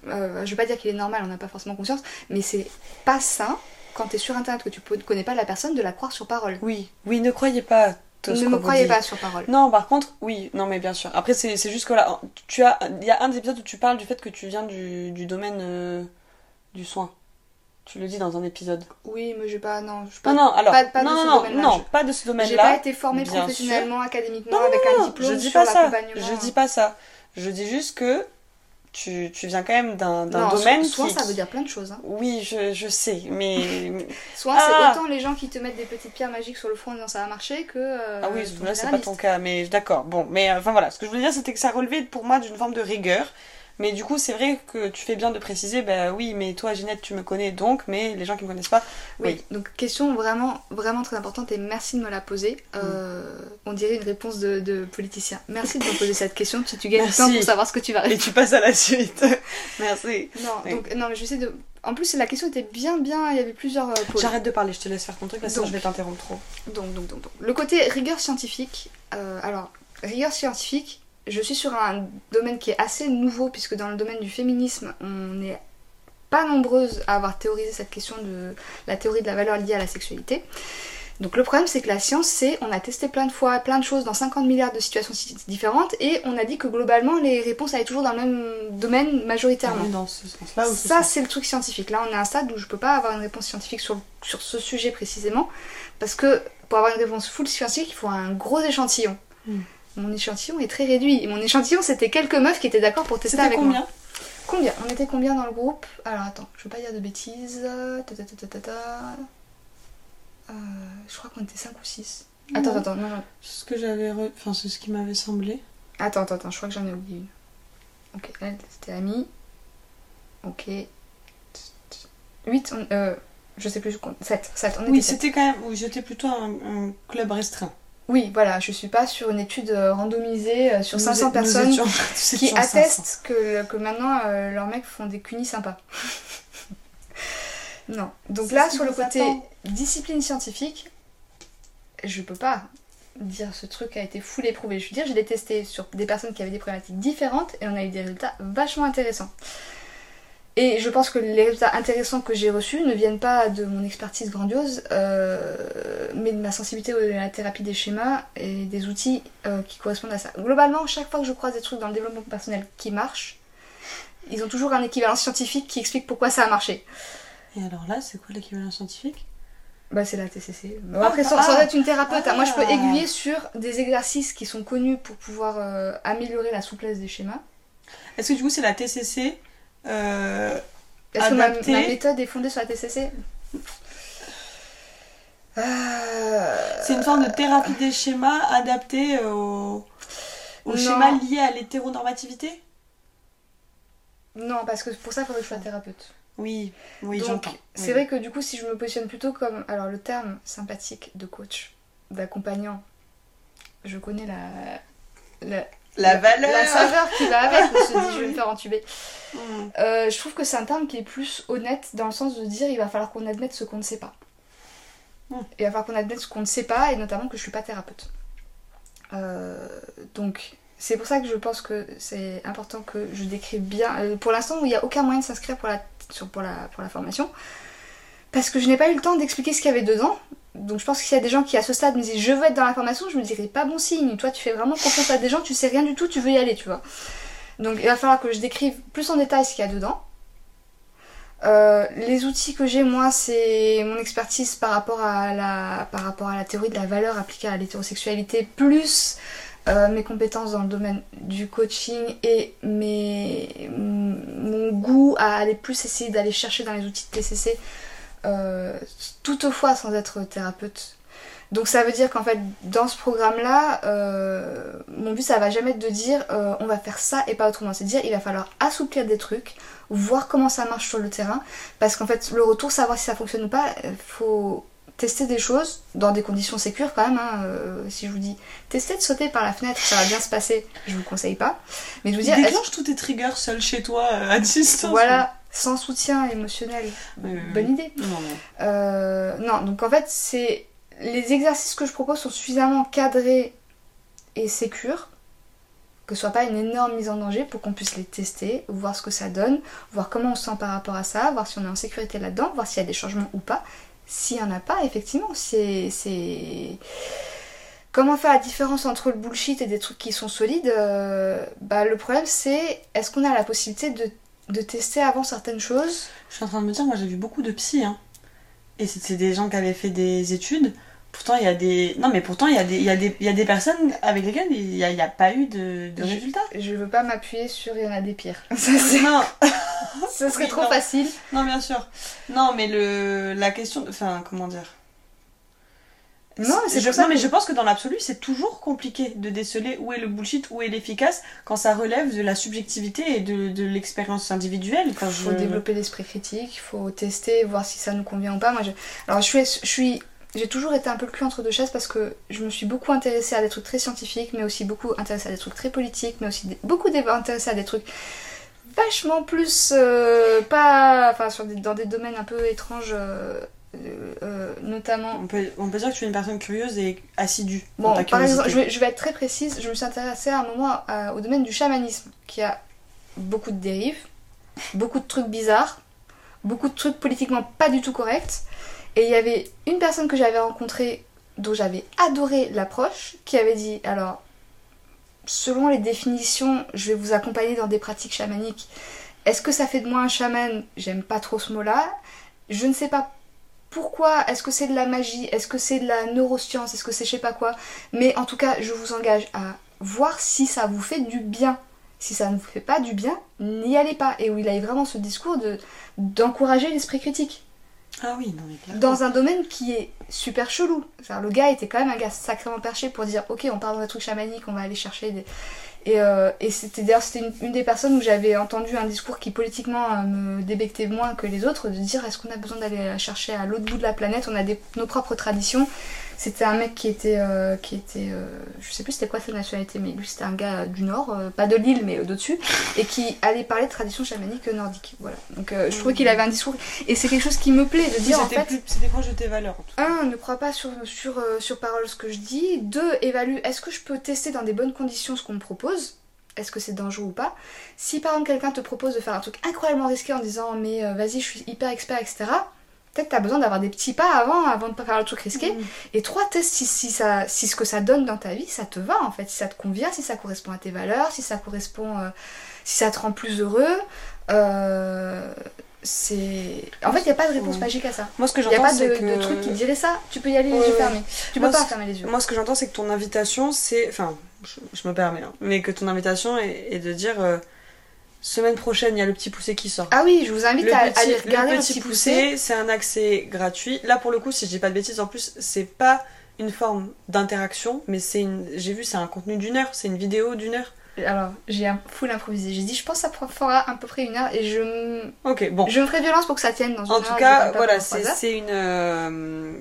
Speaker 1: euh, je vais pas dire qu'il est normal, on n'a pas forcément conscience, mais c'est pas ça quand t'es sur internet que tu ne connais pas la personne de la croire sur parole.
Speaker 2: Oui, oui, ne croyez pas.
Speaker 1: ne me croyez
Speaker 2: dit.
Speaker 1: pas sur parole.
Speaker 2: Non, par contre, oui, non, mais bien sûr. Après, c'est c'est juste que là, tu as, il y a un des épisodes où tu parles du fait que tu viens du, du domaine euh, du soin. Tu le dis dans un épisode.
Speaker 1: Oui, mais j'ai pas. Non, je suis
Speaker 2: Non,
Speaker 1: pas,
Speaker 2: non, alors,
Speaker 1: pas- pas de
Speaker 2: non,
Speaker 1: ce
Speaker 2: non,
Speaker 1: domaine-là.
Speaker 2: non,
Speaker 1: Je-
Speaker 2: pas de ce
Speaker 1: J'ai pas
Speaker 2: domaine-là.
Speaker 1: été formée
Speaker 2: bien
Speaker 1: professionnellement, académiquement,
Speaker 2: Non,
Speaker 1: avec
Speaker 2: non,
Speaker 1: un
Speaker 2: non,
Speaker 1: diplôme
Speaker 2: je dis
Speaker 1: sur
Speaker 2: pas ça. Je dis pas ça. Je dis juste que tu, tu viens quand même d'un
Speaker 1: Non,
Speaker 2: domaine
Speaker 1: so- soin,
Speaker 2: qui.
Speaker 1: ça veut dire plein de choses. Hein.
Speaker 2: Oui, je, je sais, mais.
Speaker 1: Soin,
Speaker 2: Ah.
Speaker 1: c'est autant les gens qui te mettent des petites pierres magiques sur le front en disant ça va marcher que. euh,
Speaker 2: Ah oui, là c'est pas ton cas, mais d'accord. Bon, mais euh, enfin voilà, ce que je voulais dire c'était que ça relevait pour moi d'une forme de rigueur. Mais du coup, c'est vrai que tu fais bien de préciser, bah oui, mais toi, Ginette, tu me connais donc, mais les gens qui me connaissent pas,
Speaker 1: Oui, donc question vraiment, vraiment très importante et merci de me la poser. Euh, On dirait une réponse de, de politicien. Merci de me poser cette question, tu, tu gagnes du
Speaker 2: Merci.
Speaker 1: temps pour savoir ce que tu vas
Speaker 2: et
Speaker 1: répondre.
Speaker 2: tu passes à la suite. Merci.
Speaker 1: Non,
Speaker 2: Oui.
Speaker 1: donc, non, mais je sais de. En plus, la question était bien, bien. Il y avait plusieurs euh.
Speaker 2: J'arrête de parler, je te laisse faire ton truc, parce que je vais t'interrompre trop.
Speaker 1: Donc, donc, donc, donc. Le côté rigueur scientifique. euh, alors, rigueur scientifique, je suis sur un domaine qui est assez nouveau, puisque dans le domaine du féminisme, on n'est pas nombreuses à avoir théorisé cette question de la théorie de la valeur liée à la sexualité. Donc le problème c'est que la science c'est, on a testé plein de fois plein de choses dans 50 milliards de situations si- différentes et on a dit que globalement les réponses allaient toujours dans le même domaine majoritairement.
Speaker 2: Oui, dans ce sens-là ou ce
Speaker 1: Ça, c'est le truc scientifique. Là, on est à un stade où je peux pas avoir une réponse scientifique sur, sur ce sujet précisément. Parce que pour avoir une réponse full scientifique, il faut un gros échantillon.
Speaker 2: Hmm.
Speaker 1: Mon échantillon est très réduit. Et mon échantillon, c'était quelques meufs qui étaient d'accord pour tester avec moi.
Speaker 2: combien?
Speaker 1: Combien? On était combien dans le groupe? Alors attends, je veux pas dire de bêtises. Ta, ta, ta, ta, ta, ta. Euh, je crois qu'on était 5 ou 6. Attends,
Speaker 2: Non.
Speaker 1: attends, non, non.
Speaker 2: C'est ce que j'avais. re- Enfin, c'est ce qui m'avait semblé.
Speaker 1: Attends, attends, attends, je crois que j'en ai oublié une. Ok, elle, c'était Ami. Ok. 8, on, euh, je sais plus, 7, 7, on
Speaker 2: Oui,
Speaker 1: était sept.
Speaker 2: c'était quand même. Oui, j'étais plutôt un, un club restreint.
Speaker 1: Oui, voilà, je suis pas sur une étude euh, randomisée euh, sur
Speaker 2: Nous
Speaker 1: 500
Speaker 2: é- nous
Speaker 1: personnes
Speaker 2: étions-
Speaker 1: qui
Speaker 2: étions 500.
Speaker 1: attestent que, que maintenant euh, leurs mecs font des cunis sympas. non. Donc là, sur le côté
Speaker 2: attend.
Speaker 1: discipline scientifique, je peux pas dire ce truc a été full éprouvé. Je veux dire, je l'ai testé sur des personnes qui avaient des problématiques différentes et on a eu des résultats vachement intéressants. Et je pense que les résultats intéressants que j'ai reçus ne viennent pas de mon expertise grandiose, euh, mais de ma sensibilité à la thérapie des schémas et des outils euh, qui correspondent à ça. Globalement, chaque fois que je croise des trucs dans le développement personnel qui marchent, ils ont toujours un équivalent scientifique qui explique pourquoi ça a marché.
Speaker 2: Et alors là, c'est quoi l'équivalent scientifique?
Speaker 1: Bah c'est la TCC. Bon,
Speaker 2: Ah,
Speaker 1: après, sans,
Speaker 2: ah.
Speaker 1: être une thérapeute, hein, moi je peux
Speaker 2: Ah.
Speaker 1: aiguiller sur des exercices qui sont connus pour pouvoir euh, améliorer la souplesse des schémas.
Speaker 2: Est-ce que du coup, c'est la TCC euh,
Speaker 1: Est-ce que ma, méthode est fondée sur la TCC
Speaker 2: C'est une forme de thérapie des schémas adaptée au, au schéma lié à l'hétéronormativité?
Speaker 1: Non, parce que pour ça, il faudrait que je sois thérapeute.
Speaker 2: Oui, oui, j'entends.
Speaker 1: c'est
Speaker 2: Oui.
Speaker 1: vrai que du coup, si je me positionne plutôt comme. Alors, le terme sympathique de coach, d'accompagnant, je connais la. la
Speaker 2: La valeur
Speaker 1: La saveur qui va avec, on se dit, je vais me faire entuber.
Speaker 2: Mm.
Speaker 1: Euh, je trouve que c'est un terme qui est plus honnête dans le sens de dire il va falloir qu'on admette ce qu'on ne sait pas.
Speaker 2: Mm.
Speaker 1: Il va falloir qu'on admette ce qu'on ne sait pas et notamment que je suis pas thérapeute. Euh, donc c'est pour ça que je pense que c'est important que je décrive bien. euh, pour l'instant, il n'y a aucun moyen de s'inscrire pour la formation parce que je n'ai pas eu le temps d'expliquer ce qu'il y avait dedans. Donc je pense qu'il y a des gens qui à ce stade me disent je veux être dans la formation, je me dirais pas bon signe. Toi tu fais vraiment confiance à des gens, tu sais rien du tout, tu veux y aller, tu vois. Donc il va falloir que je décrive plus en détail ce qu'il y a dedans. Euh, les outils que j'ai moi c'est mon expertise par rapport à la par rapport à la théorie de la valeur appliquée à l'hétérosexualité plus euh, mes compétences dans le domaine du coaching et mes, mon goût à aller plus essayer d'aller chercher dans les outils de TCC euh, toutefois sans être thérapeute. Donc ça veut dire qu'en fait dans ce programme-là, euh, mon but ça va jamais être de dire euh, on va faire ça et pas autrement. C'est dire il va falloir assouplir des trucs, voir comment ça marche sur le terrain, parce qu'en fait le retour, savoir si ça fonctionne ou pas, il faut tester des choses dans des conditions sécures quand même. hein. Euh, si je vous dis tester de sauter par la fenêtre, ça va bien se passer, je vous conseille pas. Mais de vous dire
Speaker 2: Déclenche tous tes triggers seul chez toi euh, à distance.
Speaker 1: voilà, sans soutien émotionnel, bonne idée.
Speaker 2: Non, non.
Speaker 1: Euh, non, donc en fait, c'est les exercices que je propose sont suffisamment cadrés et sécures que ce soit pas une énorme mise en danger pour qu'on puisse les tester, voir ce que ça donne, voir comment on se sent par rapport à ça, voir si on est en sécurité là-dedans, voir s'il y a des changements ou pas. S'il y en a pas, effectivement, c'est. Comment faire la différence entre le bullshit et des trucs qui sont solides euh, bah, Le problème, c'est est-ce qu'on a la possibilité de, de tester avant certaines choses?
Speaker 2: Je suis en train de me dire, moi j'ai vu beaucoup de psy, hein. Et c'est des gens qui avaient fait des études. Pourtant, il y a des. Non, mais pourtant, il y, a des- il y, a des- il y a des personnes avec lesquelles il n'y a, pas eu de, résultats.
Speaker 1: Je veux pas m'appuyer sur il y en a des pires. Ça,
Speaker 2: Non,
Speaker 1: Ce serait
Speaker 2: Oui,
Speaker 1: trop
Speaker 2: non.
Speaker 1: facile.
Speaker 2: non, bien sûr. Non, mais le, la question. Enfin, comment dire?
Speaker 1: Non, mais c'est
Speaker 2: je, non, mais je pense que dans l'absolu, c'est toujours compliqué de déceler où est le bullshit, où est l'efficace, quand ça relève de la subjectivité et de, de l'expérience individuelle.
Speaker 1: Il faut
Speaker 2: je-
Speaker 1: développer l'esprit critique, il faut tester, voir si ça nous convient ou pas. Moi, je... Alors, je suis, je suis, j'ai toujours été un peu le cul entre deux chaises parce que je me suis beaucoup intéressée à des trucs très scientifiques, mais aussi beaucoup intéressée à des trucs très politiques, mais aussi beaucoup intéressée à des trucs vachement plus euh, pas, enfin, sur des- dans des domaines un peu étranges, euh, euh, euh, notamment
Speaker 2: On peut, on peut dire que tu es une personne curieuse et assidue. dans
Speaker 1: Bon,
Speaker 2: ta
Speaker 1: par exemple, je vais, je vais être très précise, je me suis intéressée à un moment à- au domaine du chamanisme, qui a beaucoup de dérives, beaucoup de trucs bizarres, beaucoup de trucs politiquement pas du tout corrects. Et il y avait une personne que j'avais rencontrée, dont j'avais adoré l'approche, qui avait dit, alors, selon les définitions, je vais vous accompagner dans des pratiques chamaniques. Est-ce que ça fait de moi un chaman? J'aime pas trop ce mot-là. Je ne sais pas pourquoi. Est-ce que c'est de la magie Est-ce que c'est de la neuroscience Est-ce que c'est je sais pas quoi Mais en tout cas, je vous engage à voir si ça vous fait du bien. Si ça ne vous fait pas du bien, n'y allez pas. Et où il a vraiment ce discours de d'encourager l'esprit critique
Speaker 2: Ah oui, non, mais
Speaker 1: dans un domaine qui est super chelou. Le gars était quand même un gars sacrément perché pour dire ok on part dans des trucs chamaniques, on va aller chercher des... Et, euh, et c'était d'ailleurs c'était une, des personnes où j'avais entendu un discours qui politiquement euh, me débectait moins que les autres, de dire est-ce qu'on a besoin d'aller chercher à l'autre bout de la planète, on a nos propres traditions. C'était un mec qui était, euh, qui était euh, je sais plus c'était quoi sa nationalité, mais lui c'était un gars euh, du nord, euh, pas de l'île mais d'au-dessus, et qui allait parler de traditions chamaniques nordiques. Voilà. Donc je trouvais qu'il avait un discours, et c'est quelque chose qui me plaît de dire en fait.
Speaker 2: c'était proche de tes valeurs. en tout cas?
Speaker 1: Un, ne crois pas sur, sur, sur parole ce que je dis. Deux, évalue est-ce que je peux tester dans des bonnes conditions ce qu'on me propose? Est-ce que c'est dangereux ou pas? Si par exemple quelqu'un te propose de faire un truc incroyablement risqué en disant mais euh, vas-y je suis hyper expert etc. Peut-être t'as besoin d'avoir des petits pas avant, avant de pas faire le truc risqué.
Speaker 2: Mm.
Speaker 1: Et trois, teste si, si, ça, si ce que ça donne dans ta vie, ça te va en fait, si ça te convient, si ça correspond à tes valeurs, si ça correspond, euh, si ça te rend plus heureux. Euh, c'est... En fait, il n'y a pas de réponse
Speaker 2: Ouais.
Speaker 1: magique à ça.
Speaker 2: Moi, ce que
Speaker 1: Il n'y a
Speaker 2: j'entends,
Speaker 1: pas de,
Speaker 2: c'est
Speaker 1: truc qui dirait ça, tu peux y aller les yeux fermés. Tu
Speaker 2: Moi,
Speaker 1: peux pas
Speaker 2: c'est-
Speaker 1: fermer les yeux.
Speaker 2: Moi, ce que j'entends, c'est que ton invitation, c'est. Enfin, je, je me permets, hein, mais que ton invitation est, est de dire euh, semaine prochaine, il y a le petit poussé qui sort.
Speaker 1: Ah oui, je vous invite
Speaker 2: le,
Speaker 1: à, à
Speaker 2: petit,
Speaker 1: aller regarder
Speaker 2: le
Speaker 1: le
Speaker 2: petit
Speaker 1: petit poussé.
Speaker 2: poussé, c'est un accès gratuit. Là, pour le coup, si je dis pas de bêtises, en plus, c'est pas une forme d'interaction, mais c'est une. J'ai vu, c'est un contenu d'une heure, c'est une vidéo d'une heure.
Speaker 1: Alors, j'ai un full improvisé. J'ai dit, je pense que ça fera à peu près une heure et je, m-
Speaker 2: Ok, bon.
Speaker 1: je me ferai violence pour que ça tienne dans une
Speaker 2: En
Speaker 1: heure.
Speaker 2: tout cas, voilà, c'est une. euh,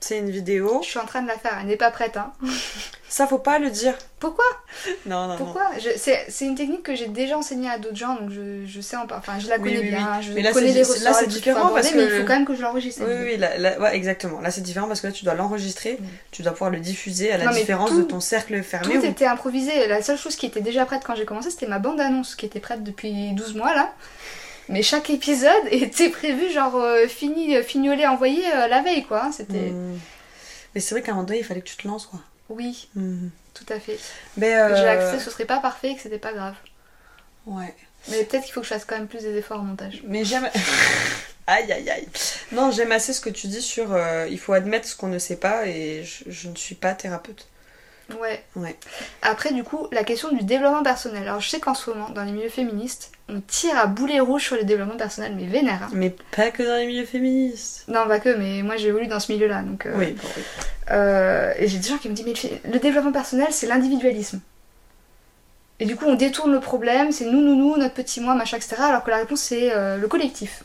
Speaker 2: c'est une vidéo.
Speaker 1: Je suis en train de la faire, elle n'est pas prête. Hein.
Speaker 2: Ça, faut pas le dire.
Speaker 1: Pourquoi?
Speaker 2: Non, non, non.
Speaker 1: Pourquoi? C'est une technique que j'ai déjà enseignée à d'autres gens, donc je, je sais Enfin, je la
Speaker 2: Oui,
Speaker 1: connais
Speaker 2: oui,
Speaker 1: bien. Je
Speaker 2: Mais là,
Speaker 1: connais les
Speaker 2: c'est- là,
Speaker 1: ressorts,
Speaker 2: c'est différent parce
Speaker 1: aborder, mais
Speaker 2: que-
Speaker 1: il faut quand même que je l'enregistre.
Speaker 2: Oui, oui, là, là- ouais, exactement. Là, c'est différent parce que là, tu dois l'enregistrer.
Speaker 1: Mm.
Speaker 2: Tu dois pouvoir le diffuser à la
Speaker 1: Non,
Speaker 2: différence
Speaker 1: tout-
Speaker 2: de ton cercle fermé.
Speaker 1: Tout était improvisé. La seule chose qui était déjà prête quand j'ai commencé, c'était ma bande-annonce qui était prête depuis 12 mois là. Mais chaque épisode était prévu, genre euh, fini, euh, fignolé, envoyé euh, la veille quoi. hein. C'était.
Speaker 2: Mm. Mais c'est vrai qu'à un moment donné, il fallait que tu te lances, quoi.
Speaker 1: Oui,
Speaker 2: Mm.
Speaker 1: tout à fait.
Speaker 2: Mais, euh,
Speaker 1: J'ai accepté que ce serait pas parfait et que c'était pas grave.
Speaker 2: Ouais.
Speaker 1: Mais peut-être qu'il faut que je fasse quand même plus des efforts en montage.
Speaker 2: Mais j'aime. aïe, aïe, aïe. Non, j'aime assez ce que tu dis sur il faut admettre ce qu'on ne sait pas et je, je ne suis pas thérapeute.
Speaker 1: Ouais.
Speaker 2: Ouais.
Speaker 1: Après, du coup, la question du développement personnel. Alors, je sais qu'en ce moment, dans les milieux féministes, on tire à boulet rouge sur le développement personnel, mais vénère. hein.
Speaker 2: Mais pas que dans les milieux féministes.
Speaker 1: Non, pas que, mais moi j'ai évolué dans ce milieu-là. Donc, euh,
Speaker 2: Oui, bon, oui.
Speaker 1: euh, et j'ai des gens qui me disent, mais le le développement personnel, c'est l'individualisme. Et du coup, on détourne le problème, c'est nous, nous, nous, notre petit moi, machin, etc. Alors que la réponse, c'est euh, le collectif.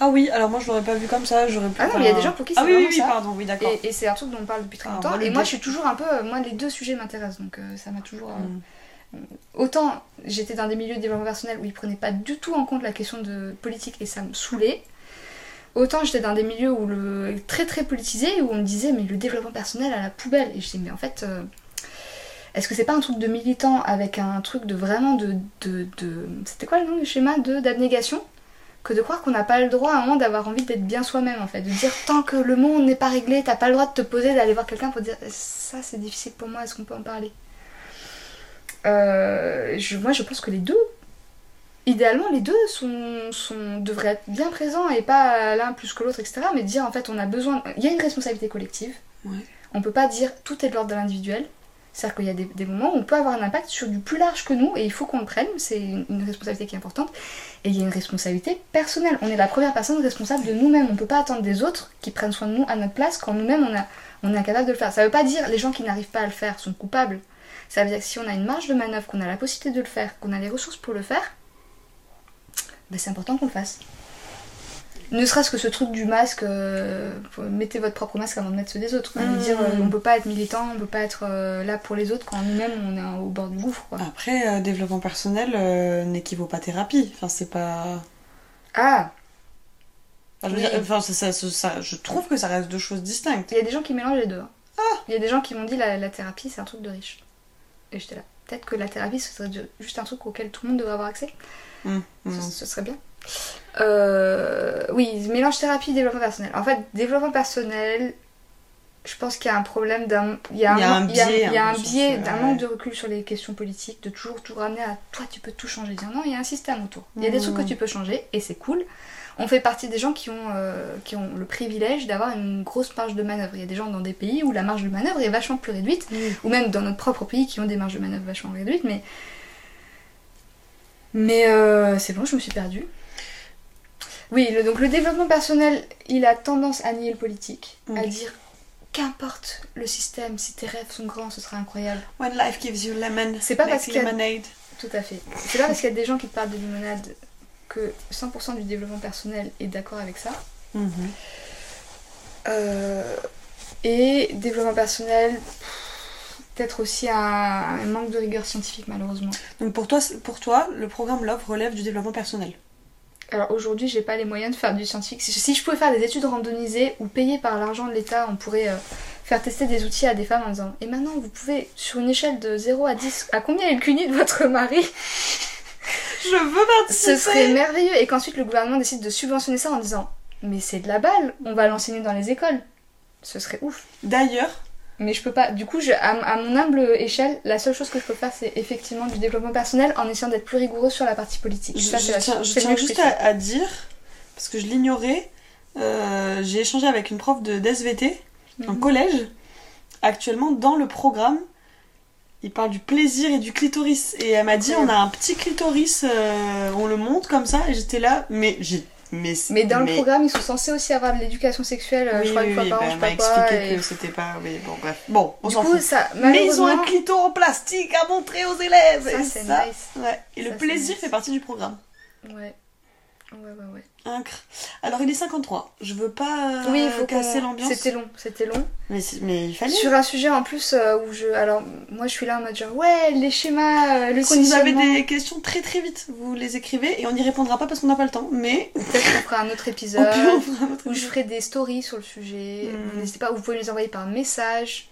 Speaker 2: Ah oui, alors moi je l'aurais pas vu comme ça. J'aurais pu
Speaker 1: Ah non, mais il y a des gens pour qui
Speaker 2: Ah
Speaker 1: c'est
Speaker 2: oui, oui, oui,
Speaker 1: ça.
Speaker 2: pardon, oui, d'accord.
Speaker 1: Et, et c'est un truc dont on parle depuis très
Speaker 2: Ah,
Speaker 1: longtemps.
Speaker 2: moi,
Speaker 1: et moi, je suis toujours un peu. euh, Moi, les deux sujets m'intéressent, donc euh, ça m'a toujours. euh,
Speaker 2: Mm.
Speaker 1: Autant j'étais dans des milieux de développement personnel où ils prenaient pas du tout en compte la question de politique et ça me saoulait. Autant j'étais dans des milieux où le très très politisé où on me disait mais le développement personnel à la poubelle et je disais mais en fait euh, est-ce que c'est pas un truc de militant avec un truc de vraiment de. de, de- C'était quoi le nom du schéma de d'abnégation? Que de croire qu'on n'a pas le droit à un moment d'avoir envie d'être bien soi-même en fait. De dire tant que le monde n'est pas réglé, t'as pas le droit de te poser, d'aller voir quelqu'un pour dire ça c'est difficile pour moi, est-ce qu'on peut en parler? Euh, je, Moi je pense que les deux. Idéalement, les deux sont, sont, devraient être bien présents et pas l'un plus que l'autre, etc. Mais dire en fait, on a besoin. Il y a une responsabilité collective.
Speaker 2: Ouais.
Speaker 1: On peut pas dire tout est de l'ordre de l'individuel. C'est-à-dire qu'il y a des, moments où on peut avoir un impact sur du plus large que nous et il faut qu'on le prenne. C'est une, responsabilité qui est importante. Et il y a une responsabilité personnelle. On est la première personne responsable de nous-mêmes. On peut pas attendre des autres qui prennent soin de nous à notre place quand nous-mêmes on, on est incapable de le faire. Ça veut pas dire les gens qui n'arrivent pas à le faire sont coupables. Ça veut dire que si on a une marge de manœuvre, qu'on a la possibilité de le faire, qu'on a les ressources pour le faire, ben c'est important qu'on le fasse. Ne serait-ce que ce truc du masque, euh, mettez votre propre masque avant de mettre ceux des autres. quoi.
Speaker 2: Mmh.
Speaker 1: Dire, euh, on peut pas être militant, on peut pas être euh, là pour les autres quand nous-mêmes on est au bord du gouffre. Quoi.
Speaker 2: Après, euh, développement personnel n'équivaut pas thérapie. Enfin, c'est pas.
Speaker 1: Ah,
Speaker 2: Enfin, je,
Speaker 1: Oui.
Speaker 2: dire, enfin, ça- ça- je trouve que ça reste deux choses distinctes.
Speaker 1: il y a des gens qui mélangent les deux. hein.
Speaker 2: Ah.
Speaker 1: Il y a des gens qui m'ont dit la, la thérapie c'est un truc de riche. Et j'étais là. Peut-être que la thérapie ce serait juste un truc auquel tout le monde devrait avoir accès. Ce,
Speaker 2: hum.
Speaker 1: ce serait bien. Euh, oui, mélange thérapie, développement personnel. En fait, développement personnel, je pense qu'il y a un problème d'un. Il y a un,
Speaker 2: biais,
Speaker 1: il y a
Speaker 2: un
Speaker 1: un
Speaker 2: peu sur
Speaker 1: biais
Speaker 2: ce-
Speaker 1: d'un
Speaker 2: ouais.
Speaker 1: manque de recul sur les questions politiques, de toujours tout ramener à toi, tu peux tout changer. Dire non, il y a un système autour. Il y a des trucs que tu peux changer et c'est cool. On fait partie des gens qui ont, euh, qui ont le privilège d'avoir une grosse marge de manœuvre. Il y a des gens dans des pays où la marge de manœuvre est vachement plus réduite ou même dans notre propre pays qui ont des marges de manœuvre vachement réduites, mais. Mais euh, c'est bon, je me suis perdue. Oui, le- donc le développement personnel, il a tendance à nier le politique, à dire qu'importe le système, si tes rêves sont grands, ce sera incroyable.
Speaker 2: When life gives you lemon,
Speaker 1: C'est pas parce a-
Speaker 2: lemonade.
Speaker 1: Tout à fait. C'est pas parce qu'il y a des gens qui te parlent de limonade que 100% du développement personnel est d'accord avec ça.
Speaker 2: Mhm.
Speaker 1: Euh, et développement personnel, peut-être aussi un, un manque de rigueur scientifique malheureusement.
Speaker 2: Donc pour toi, pour toi, le programme Love relève du développement personnel.
Speaker 1: Alors aujourd'hui, j'ai pas les moyens de faire du scientifique. Si, je pouvais faire des études randomisées ou payées par l'argent de l'État, on pourrait euh, faire tester des outils à des femmes en disant Et maintenant, vous pouvez, sur une échelle de 0 à 10, à combien est le cuni de votre mari?
Speaker 2: Je veux participer.
Speaker 1: Ce serait merveilleux. Et qu'ensuite, le gouvernement décide de subventionner ça en disant Mais c'est de la balle, on va l'enseigner dans les écoles. Ce serait ouf.
Speaker 2: D'ailleurs,
Speaker 1: Mais je peux pas. Du coup, je, à, à mon humble échelle, la seule chose que je peux faire, c'est effectivement du développement personnel en essayant d'être plus rigoureux sur la partie politique.
Speaker 2: je,
Speaker 1: Ça,
Speaker 2: je
Speaker 1: c'est la-
Speaker 2: tiens, je tiens juste à, à dire, parce que je l'ignorais, euh, j'ai échangé avec une prof de d'SVT en
Speaker 1: Mhm.
Speaker 2: collège. Actuellement, dans le programme, il parle du plaisir et du clitoris. Et elle m'a dit, on a un petit clitoris, euh, on le monte comme ça. Et j'étais là, mais j'ai... Mais,
Speaker 1: Mais dans le programme, ils sont censés aussi avoir de l'éducation sexuelle, euh,
Speaker 2: oui,
Speaker 1: je crois,
Speaker 2: oui,
Speaker 1: une fois
Speaker 2: oui,
Speaker 1: par an,
Speaker 2: bah,
Speaker 1: je sais pas quoi. et-
Speaker 2: que c'était pas... Oui, bon, bref. Bon, on
Speaker 1: Du
Speaker 2: s'en
Speaker 1: coup,
Speaker 2: fout.
Speaker 1: ça,
Speaker 2: Mais ils ont un clito en plastique à montrer aux élèves.
Speaker 1: ça c'est nice.
Speaker 2: ouais. Et
Speaker 1: Ça,
Speaker 2: le plaisir
Speaker 1: nice.
Speaker 2: fait partie du programme.
Speaker 1: Ouais. Ouais, ouais, ouais.
Speaker 2: Incre. Alors il est 53. Je veux pas euh,
Speaker 1: oui, il faut
Speaker 2: casser l'ambiance.
Speaker 1: C'était long, c'était long.
Speaker 2: Mais, il fallait.
Speaker 1: Sur un sujet en plus euh, où je. Alors, moi je suis là en mode genre, ouais, les schémas, euh, le
Speaker 2: Si vous avez des questions très très vite, vous les écrivez et on n'y répondra pas parce qu'on n'a pas le temps. Mais
Speaker 1: Peut-être qu'on fera un autre épisode.
Speaker 2: un autre
Speaker 1: où je ferai des stories sur le sujet.
Speaker 2: Mm.
Speaker 1: Vous N'hésitez pas, vous pouvez les envoyer par message.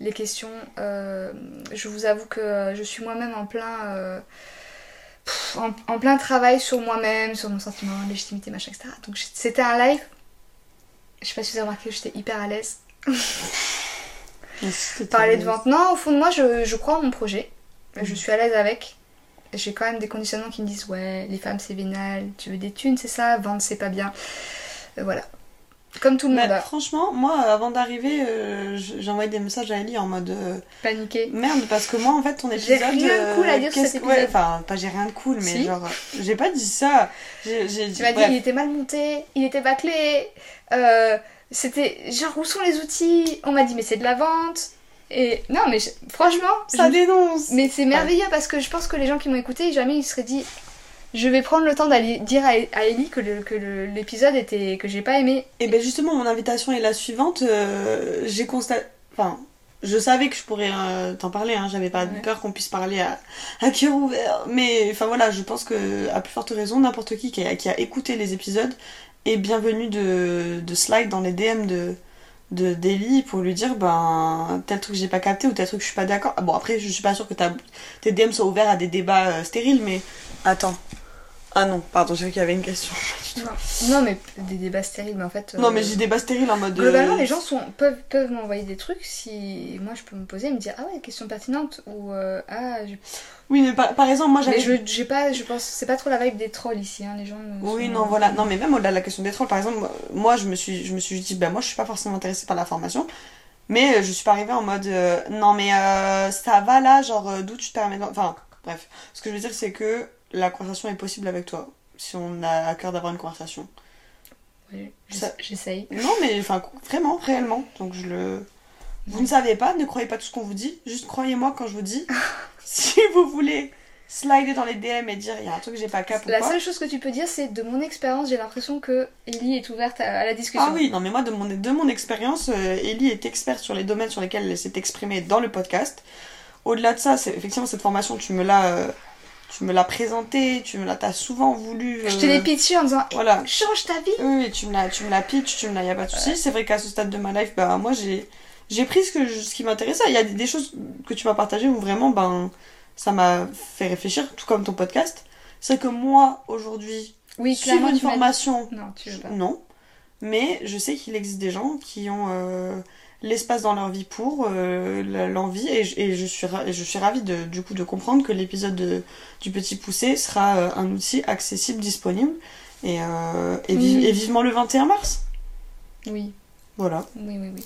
Speaker 1: Les questions, Euh, je vous avoue que je suis moi-même en plein, euh, pff, en, en plein travail sur moi-même, sur mon sentiment, légitimité, machin, etc. Donc c'était un live. Je sais pas si vous avez remarqué, j'étais hyper à l'aise. Parler de vente, non, au fond de moi, je, je crois en mon projet.
Speaker 2: Mm.
Speaker 1: Je suis à l'aise avec. J'ai quand même des conditionnements qui me disent ouais, les femmes c'est vénal, tu veux des thunes, c'est ça, vendre c'est pas bien. Euh, voilà. Comme tout le
Speaker 2: Mais
Speaker 1: monde
Speaker 2: franchement, moi, avant d'arriver, euh, j'ai envoyé des messages à Ellie en mode euh,
Speaker 1: paniqué.
Speaker 2: merde parce que moi, en fait, ton
Speaker 1: J'ai
Speaker 2: épisode.
Speaker 1: rien de cool à dire sur cet
Speaker 2: ouais,
Speaker 1: épisode.
Speaker 2: Enfin, pas j'ai rien de cool, mais
Speaker 1: Si.
Speaker 2: genre, euh, j'ai pas dit ça. J'ai j'ai dit.
Speaker 1: Tu m'as dit il était mal monté, il était bâclé, euh, c'était genre où sont les outils? On m'a dit mais c'est de la vente. Et non mais je- franchement,
Speaker 2: Ça
Speaker 1: je-
Speaker 2: dénonce.
Speaker 1: mais c'est merveilleux parce que je pense que les gens qui m'ont écouté, jamais ils se seraient dit je vais prendre le temps d'aller dire à, à Ellie que le- que le- l'épisode était que j'ai pas aimé.
Speaker 2: Et ben justement, mon invitation est la suivante. euh, j'ai constaté. Enfin, je savais que je pourrais euh, t'en parler, hein, j'avais pas
Speaker 1: Ouais.
Speaker 2: peur qu'on puisse parler à, à cœur ouvert. Mais enfin voilà, je pense que, à plus forte raison, n'importe qui qui a, qui a écouté les épisodes est bienvenu de, de slide dans les DM de, de d'Ellie pour lui dire ben tel truc j'ai pas capté ou tel truc je suis pas d'accord. Ah, Bon après je suis pas sûre que tes DM soient ouverts à des débats euh, stériles mais attends. Ah non, pardon, j'ai vu qu'il y avait une question.
Speaker 1: Non. non, mais des débats stériles, mais en fait.
Speaker 2: Non
Speaker 1: euh,
Speaker 2: mais j'ai des débats stériles en mode... euh,
Speaker 1: Globalement, les gens sont, peuvent, peuvent m'envoyer des trucs si moi je peux me poser et me dire Ah ouais, question pertinente ou euh, Ah,
Speaker 2: Oui mais par, par exemple moi j'avais...
Speaker 1: mais je j'ai pas, je pense, c'est pas trop la vibe des trolls ici, hein, les gens.
Speaker 2: Oui,
Speaker 1: sont-
Speaker 2: non, voilà. Non, mais même au-delà de la question des trolls, par exemple, moi, je me suis, je me suis dit, ben, moi, je suis pas forcément intéressée par la formation. Mais euh, je suis pas arrivée en mode, euh, non, mais euh, ça va là, genre, euh, d'où tu te permets. de- Enfin, bref. Ce que je veux dire, c'est que la conversation est possible avec toi. Si on a à cœur d'avoir une conversation.
Speaker 1: Oui,
Speaker 2: Ça-
Speaker 1: J'essaye.
Speaker 2: Non, mais, enfin, vraiment, réellement. Donc, je le. Vous ne savez pas, ne croyez pas tout ce qu'on vous dit. Juste croyez-moi quand je vous dis. si vous voulez slider dans les DM et dire, il y a un truc que j'ai pas cap
Speaker 1: La seule chose que tu peux dire, c'est de mon expérience, j'ai l'impression que Ellie est ouverte à, à la discussion.
Speaker 2: Ah oui, non mais moi de mon, de mon expérience, euh, Ellie est experte sur les domaines sur lesquels elle s'est exprimée dans le podcast. Au-delà de ça, c'est effectivement cette formation, tu me l'as euh, tu me l'as présentée, tu me l'as t'as souvent voulu
Speaker 1: Je
Speaker 2: euh,
Speaker 1: te l'ai pitché en disant
Speaker 2: Voilà.
Speaker 1: Change ta vie
Speaker 2: Oui, oui, tu me l'as tu me l'as pitch, tu me l'as y a pas de souci. C'est vrai qu'à ce stade de ma life, bah moi j'ai j'ai pris ce que je- ce qui m'intéressait, il y a des, des choses que tu m'as partagées où vraiment ben ça m'a fait réfléchir tout comme ton podcast. C'est que moi aujourd'hui,
Speaker 1: Oui,
Speaker 2: suivre une formation
Speaker 1: Non, tu veux pas.
Speaker 2: non. Mais je sais qu'il existe des gens qui ont euh, l'espace dans leur vie pour euh, l'envie et, je- et je suis je suis ravie de, du coup de comprendre que l'épisode de- du Petit Poussé sera euh, un outil accessible, disponible et, euh, et, vi-
Speaker 1: Oui.
Speaker 2: et vivement le 21 mars.
Speaker 1: Oui,
Speaker 2: Voilà.
Speaker 1: oui, oui, oui.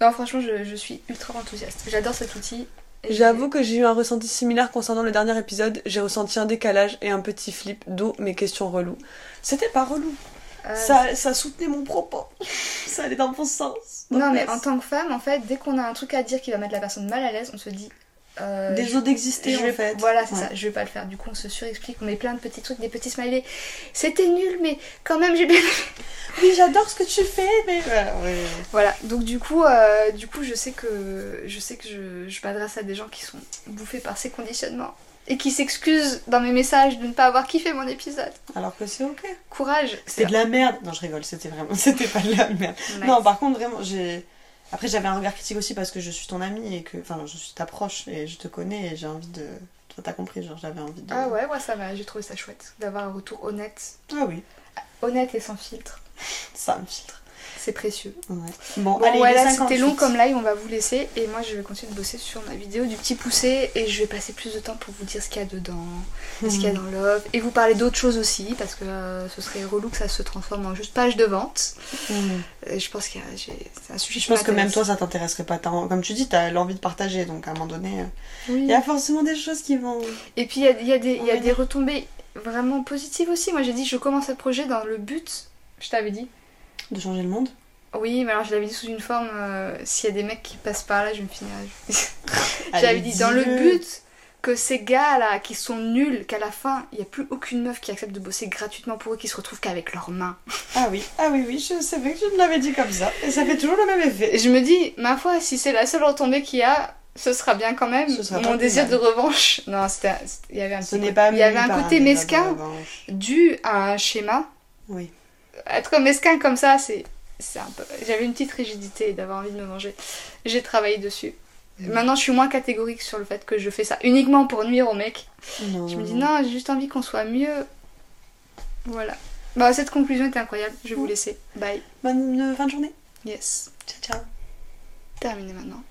Speaker 1: Non, franchement, je, je suis ultra enthousiaste. J'adore cet outil.
Speaker 2: J'avoue que j'ai eu un ressenti similaire concernant le dernier épisode. J'ai ressenti un décalage et un petit flip, d'où mes questions reloues. C'était pas relou.
Speaker 1: Euh,
Speaker 2: Ça, ça soutenait mon propos. ça allait dans bon sens.
Speaker 1: Non, mais en tant que femme, en fait, dès qu'on a un truc à dire qui va mettre la personne mal à l'aise, on se dit. euh,
Speaker 2: Des d'exister
Speaker 1: je
Speaker 2: en
Speaker 1: vais-
Speaker 2: fait.
Speaker 1: Voilà, c'est
Speaker 2: Ouais.
Speaker 1: ça, je vais pas le faire. Du coup, on se surexplique, on met plein de petits trucs, des petits smileys. C'était nul, mais quand même, j'ai bien.
Speaker 2: Oui, j'adore ce que tu fais, mais voilà. ouais.
Speaker 1: Voilà, donc du coup, euh, du coup, je sais que je sais que je, je m'adresse à des gens qui sont bouffés par ces conditionnements et qui s'excusent dans mes messages de ne pas avoir kiffé mon épisode.
Speaker 2: Alors que c'est ok.
Speaker 1: Courage.
Speaker 2: C'était de la merde. Non, je rigole, c'était vraiment. C'était pas de la merde.
Speaker 1: Nice.
Speaker 2: Non, par contre, vraiment, j'ai. Après, j'avais un regard critique aussi parce que je suis ton amie et que. Enfin, je suis ta proche et je te connais et j'ai envie de. Toi, t'as compris, genre, j'avais envie de.
Speaker 1: Ah ouais, moi ça m'a, j'ai trouvé ça chouette d'avoir un retour honnête,
Speaker 2: Ah oui,
Speaker 1: honnête et sans filtre.
Speaker 2: ça me filtre.
Speaker 1: C'est précieux.
Speaker 2: Ouais. Bon,
Speaker 1: Bon
Speaker 2: allez,
Speaker 1: voilà, c'était
Speaker 2: 58.
Speaker 1: long comme live, on va vous laisser et moi je vais continuer de bosser sur ma vidéo du petit poussé et je vais passer plus de temps pour vous dire ce qu'il y a dedans, ce qu'il y a dans Love et vous parler d'autres choses aussi parce que euh, ce serait relou que ça se transforme en juste page de vente.
Speaker 2: Mhm.
Speaker 1: Et je pense j'ai- c'est un sujet
Speaker 2: Je pense que même toi, ça t'intéresserait pas. Comme tu dis, t'as l'envie de partager, donc à un moment donné, euh,
Speaker 1: Oui.
Speaker 2: il y a forcément des choses qui vont.
Speaker 1: Et puis il y a, il y a des, il y a
Speaker 2: Oui.
Speaker 1: des retombées vraiment positives aussi. Moi j'ai dit je commence ce projet dans le but, je t'avais dit.
Speaker 2: De changer le monde.
Speaker 1: Oui, mais alors je l'avais dit sous une forme, euh, s'il y a des mecs qui passent par là, je me finirai. J'avais dit dans le but que ces gars là qui sont nuls, qu'à la fin il n'y a plus aucune meuf qui accepte de bosser gratuitement pour eux, qui se retrouvent qu'avec leurs mains.
Speaker 2: Ah oui, ah oui, oui, je- vrai que je me l'avais dit comme ça. Et ça fait toujours le même effet.
Speaker 1: Et je me dis, ma foi, si c'est la seule retombée qu'il y a, ce sera bien quand même. Mon désir de revanche. Non, c'était, il y avait un
Speaker 2: Ce
Speaker 1: côté-
Speaker 2: pas
Speaker 1: il y avait un côté mesquin dû à un schéma.
Speaker 2: Oui.
Speaker 1: Être mesquin comme ça, c'est, un peu. J'avais une petite rigidité d'avoir envie de me manger. J'ai travaillé dessus. Maintenant, je suis moins catégorique sur le fait que je fais ça uniquement pour nuire aux mecs.
Speaker 2: Non,
Speaker 1: Je me dis non, j'ai juste envie qu'on soit mieux. Voilà. Bah, cette conclusion était incroyable. Je vais vous laisser. Bye.
Speaker 2: Bonne euh, fin de journée.
Speaker 1: Yes.
Speaker 2: Ciao, ciao.
Speaker 1: Terminé maintenant.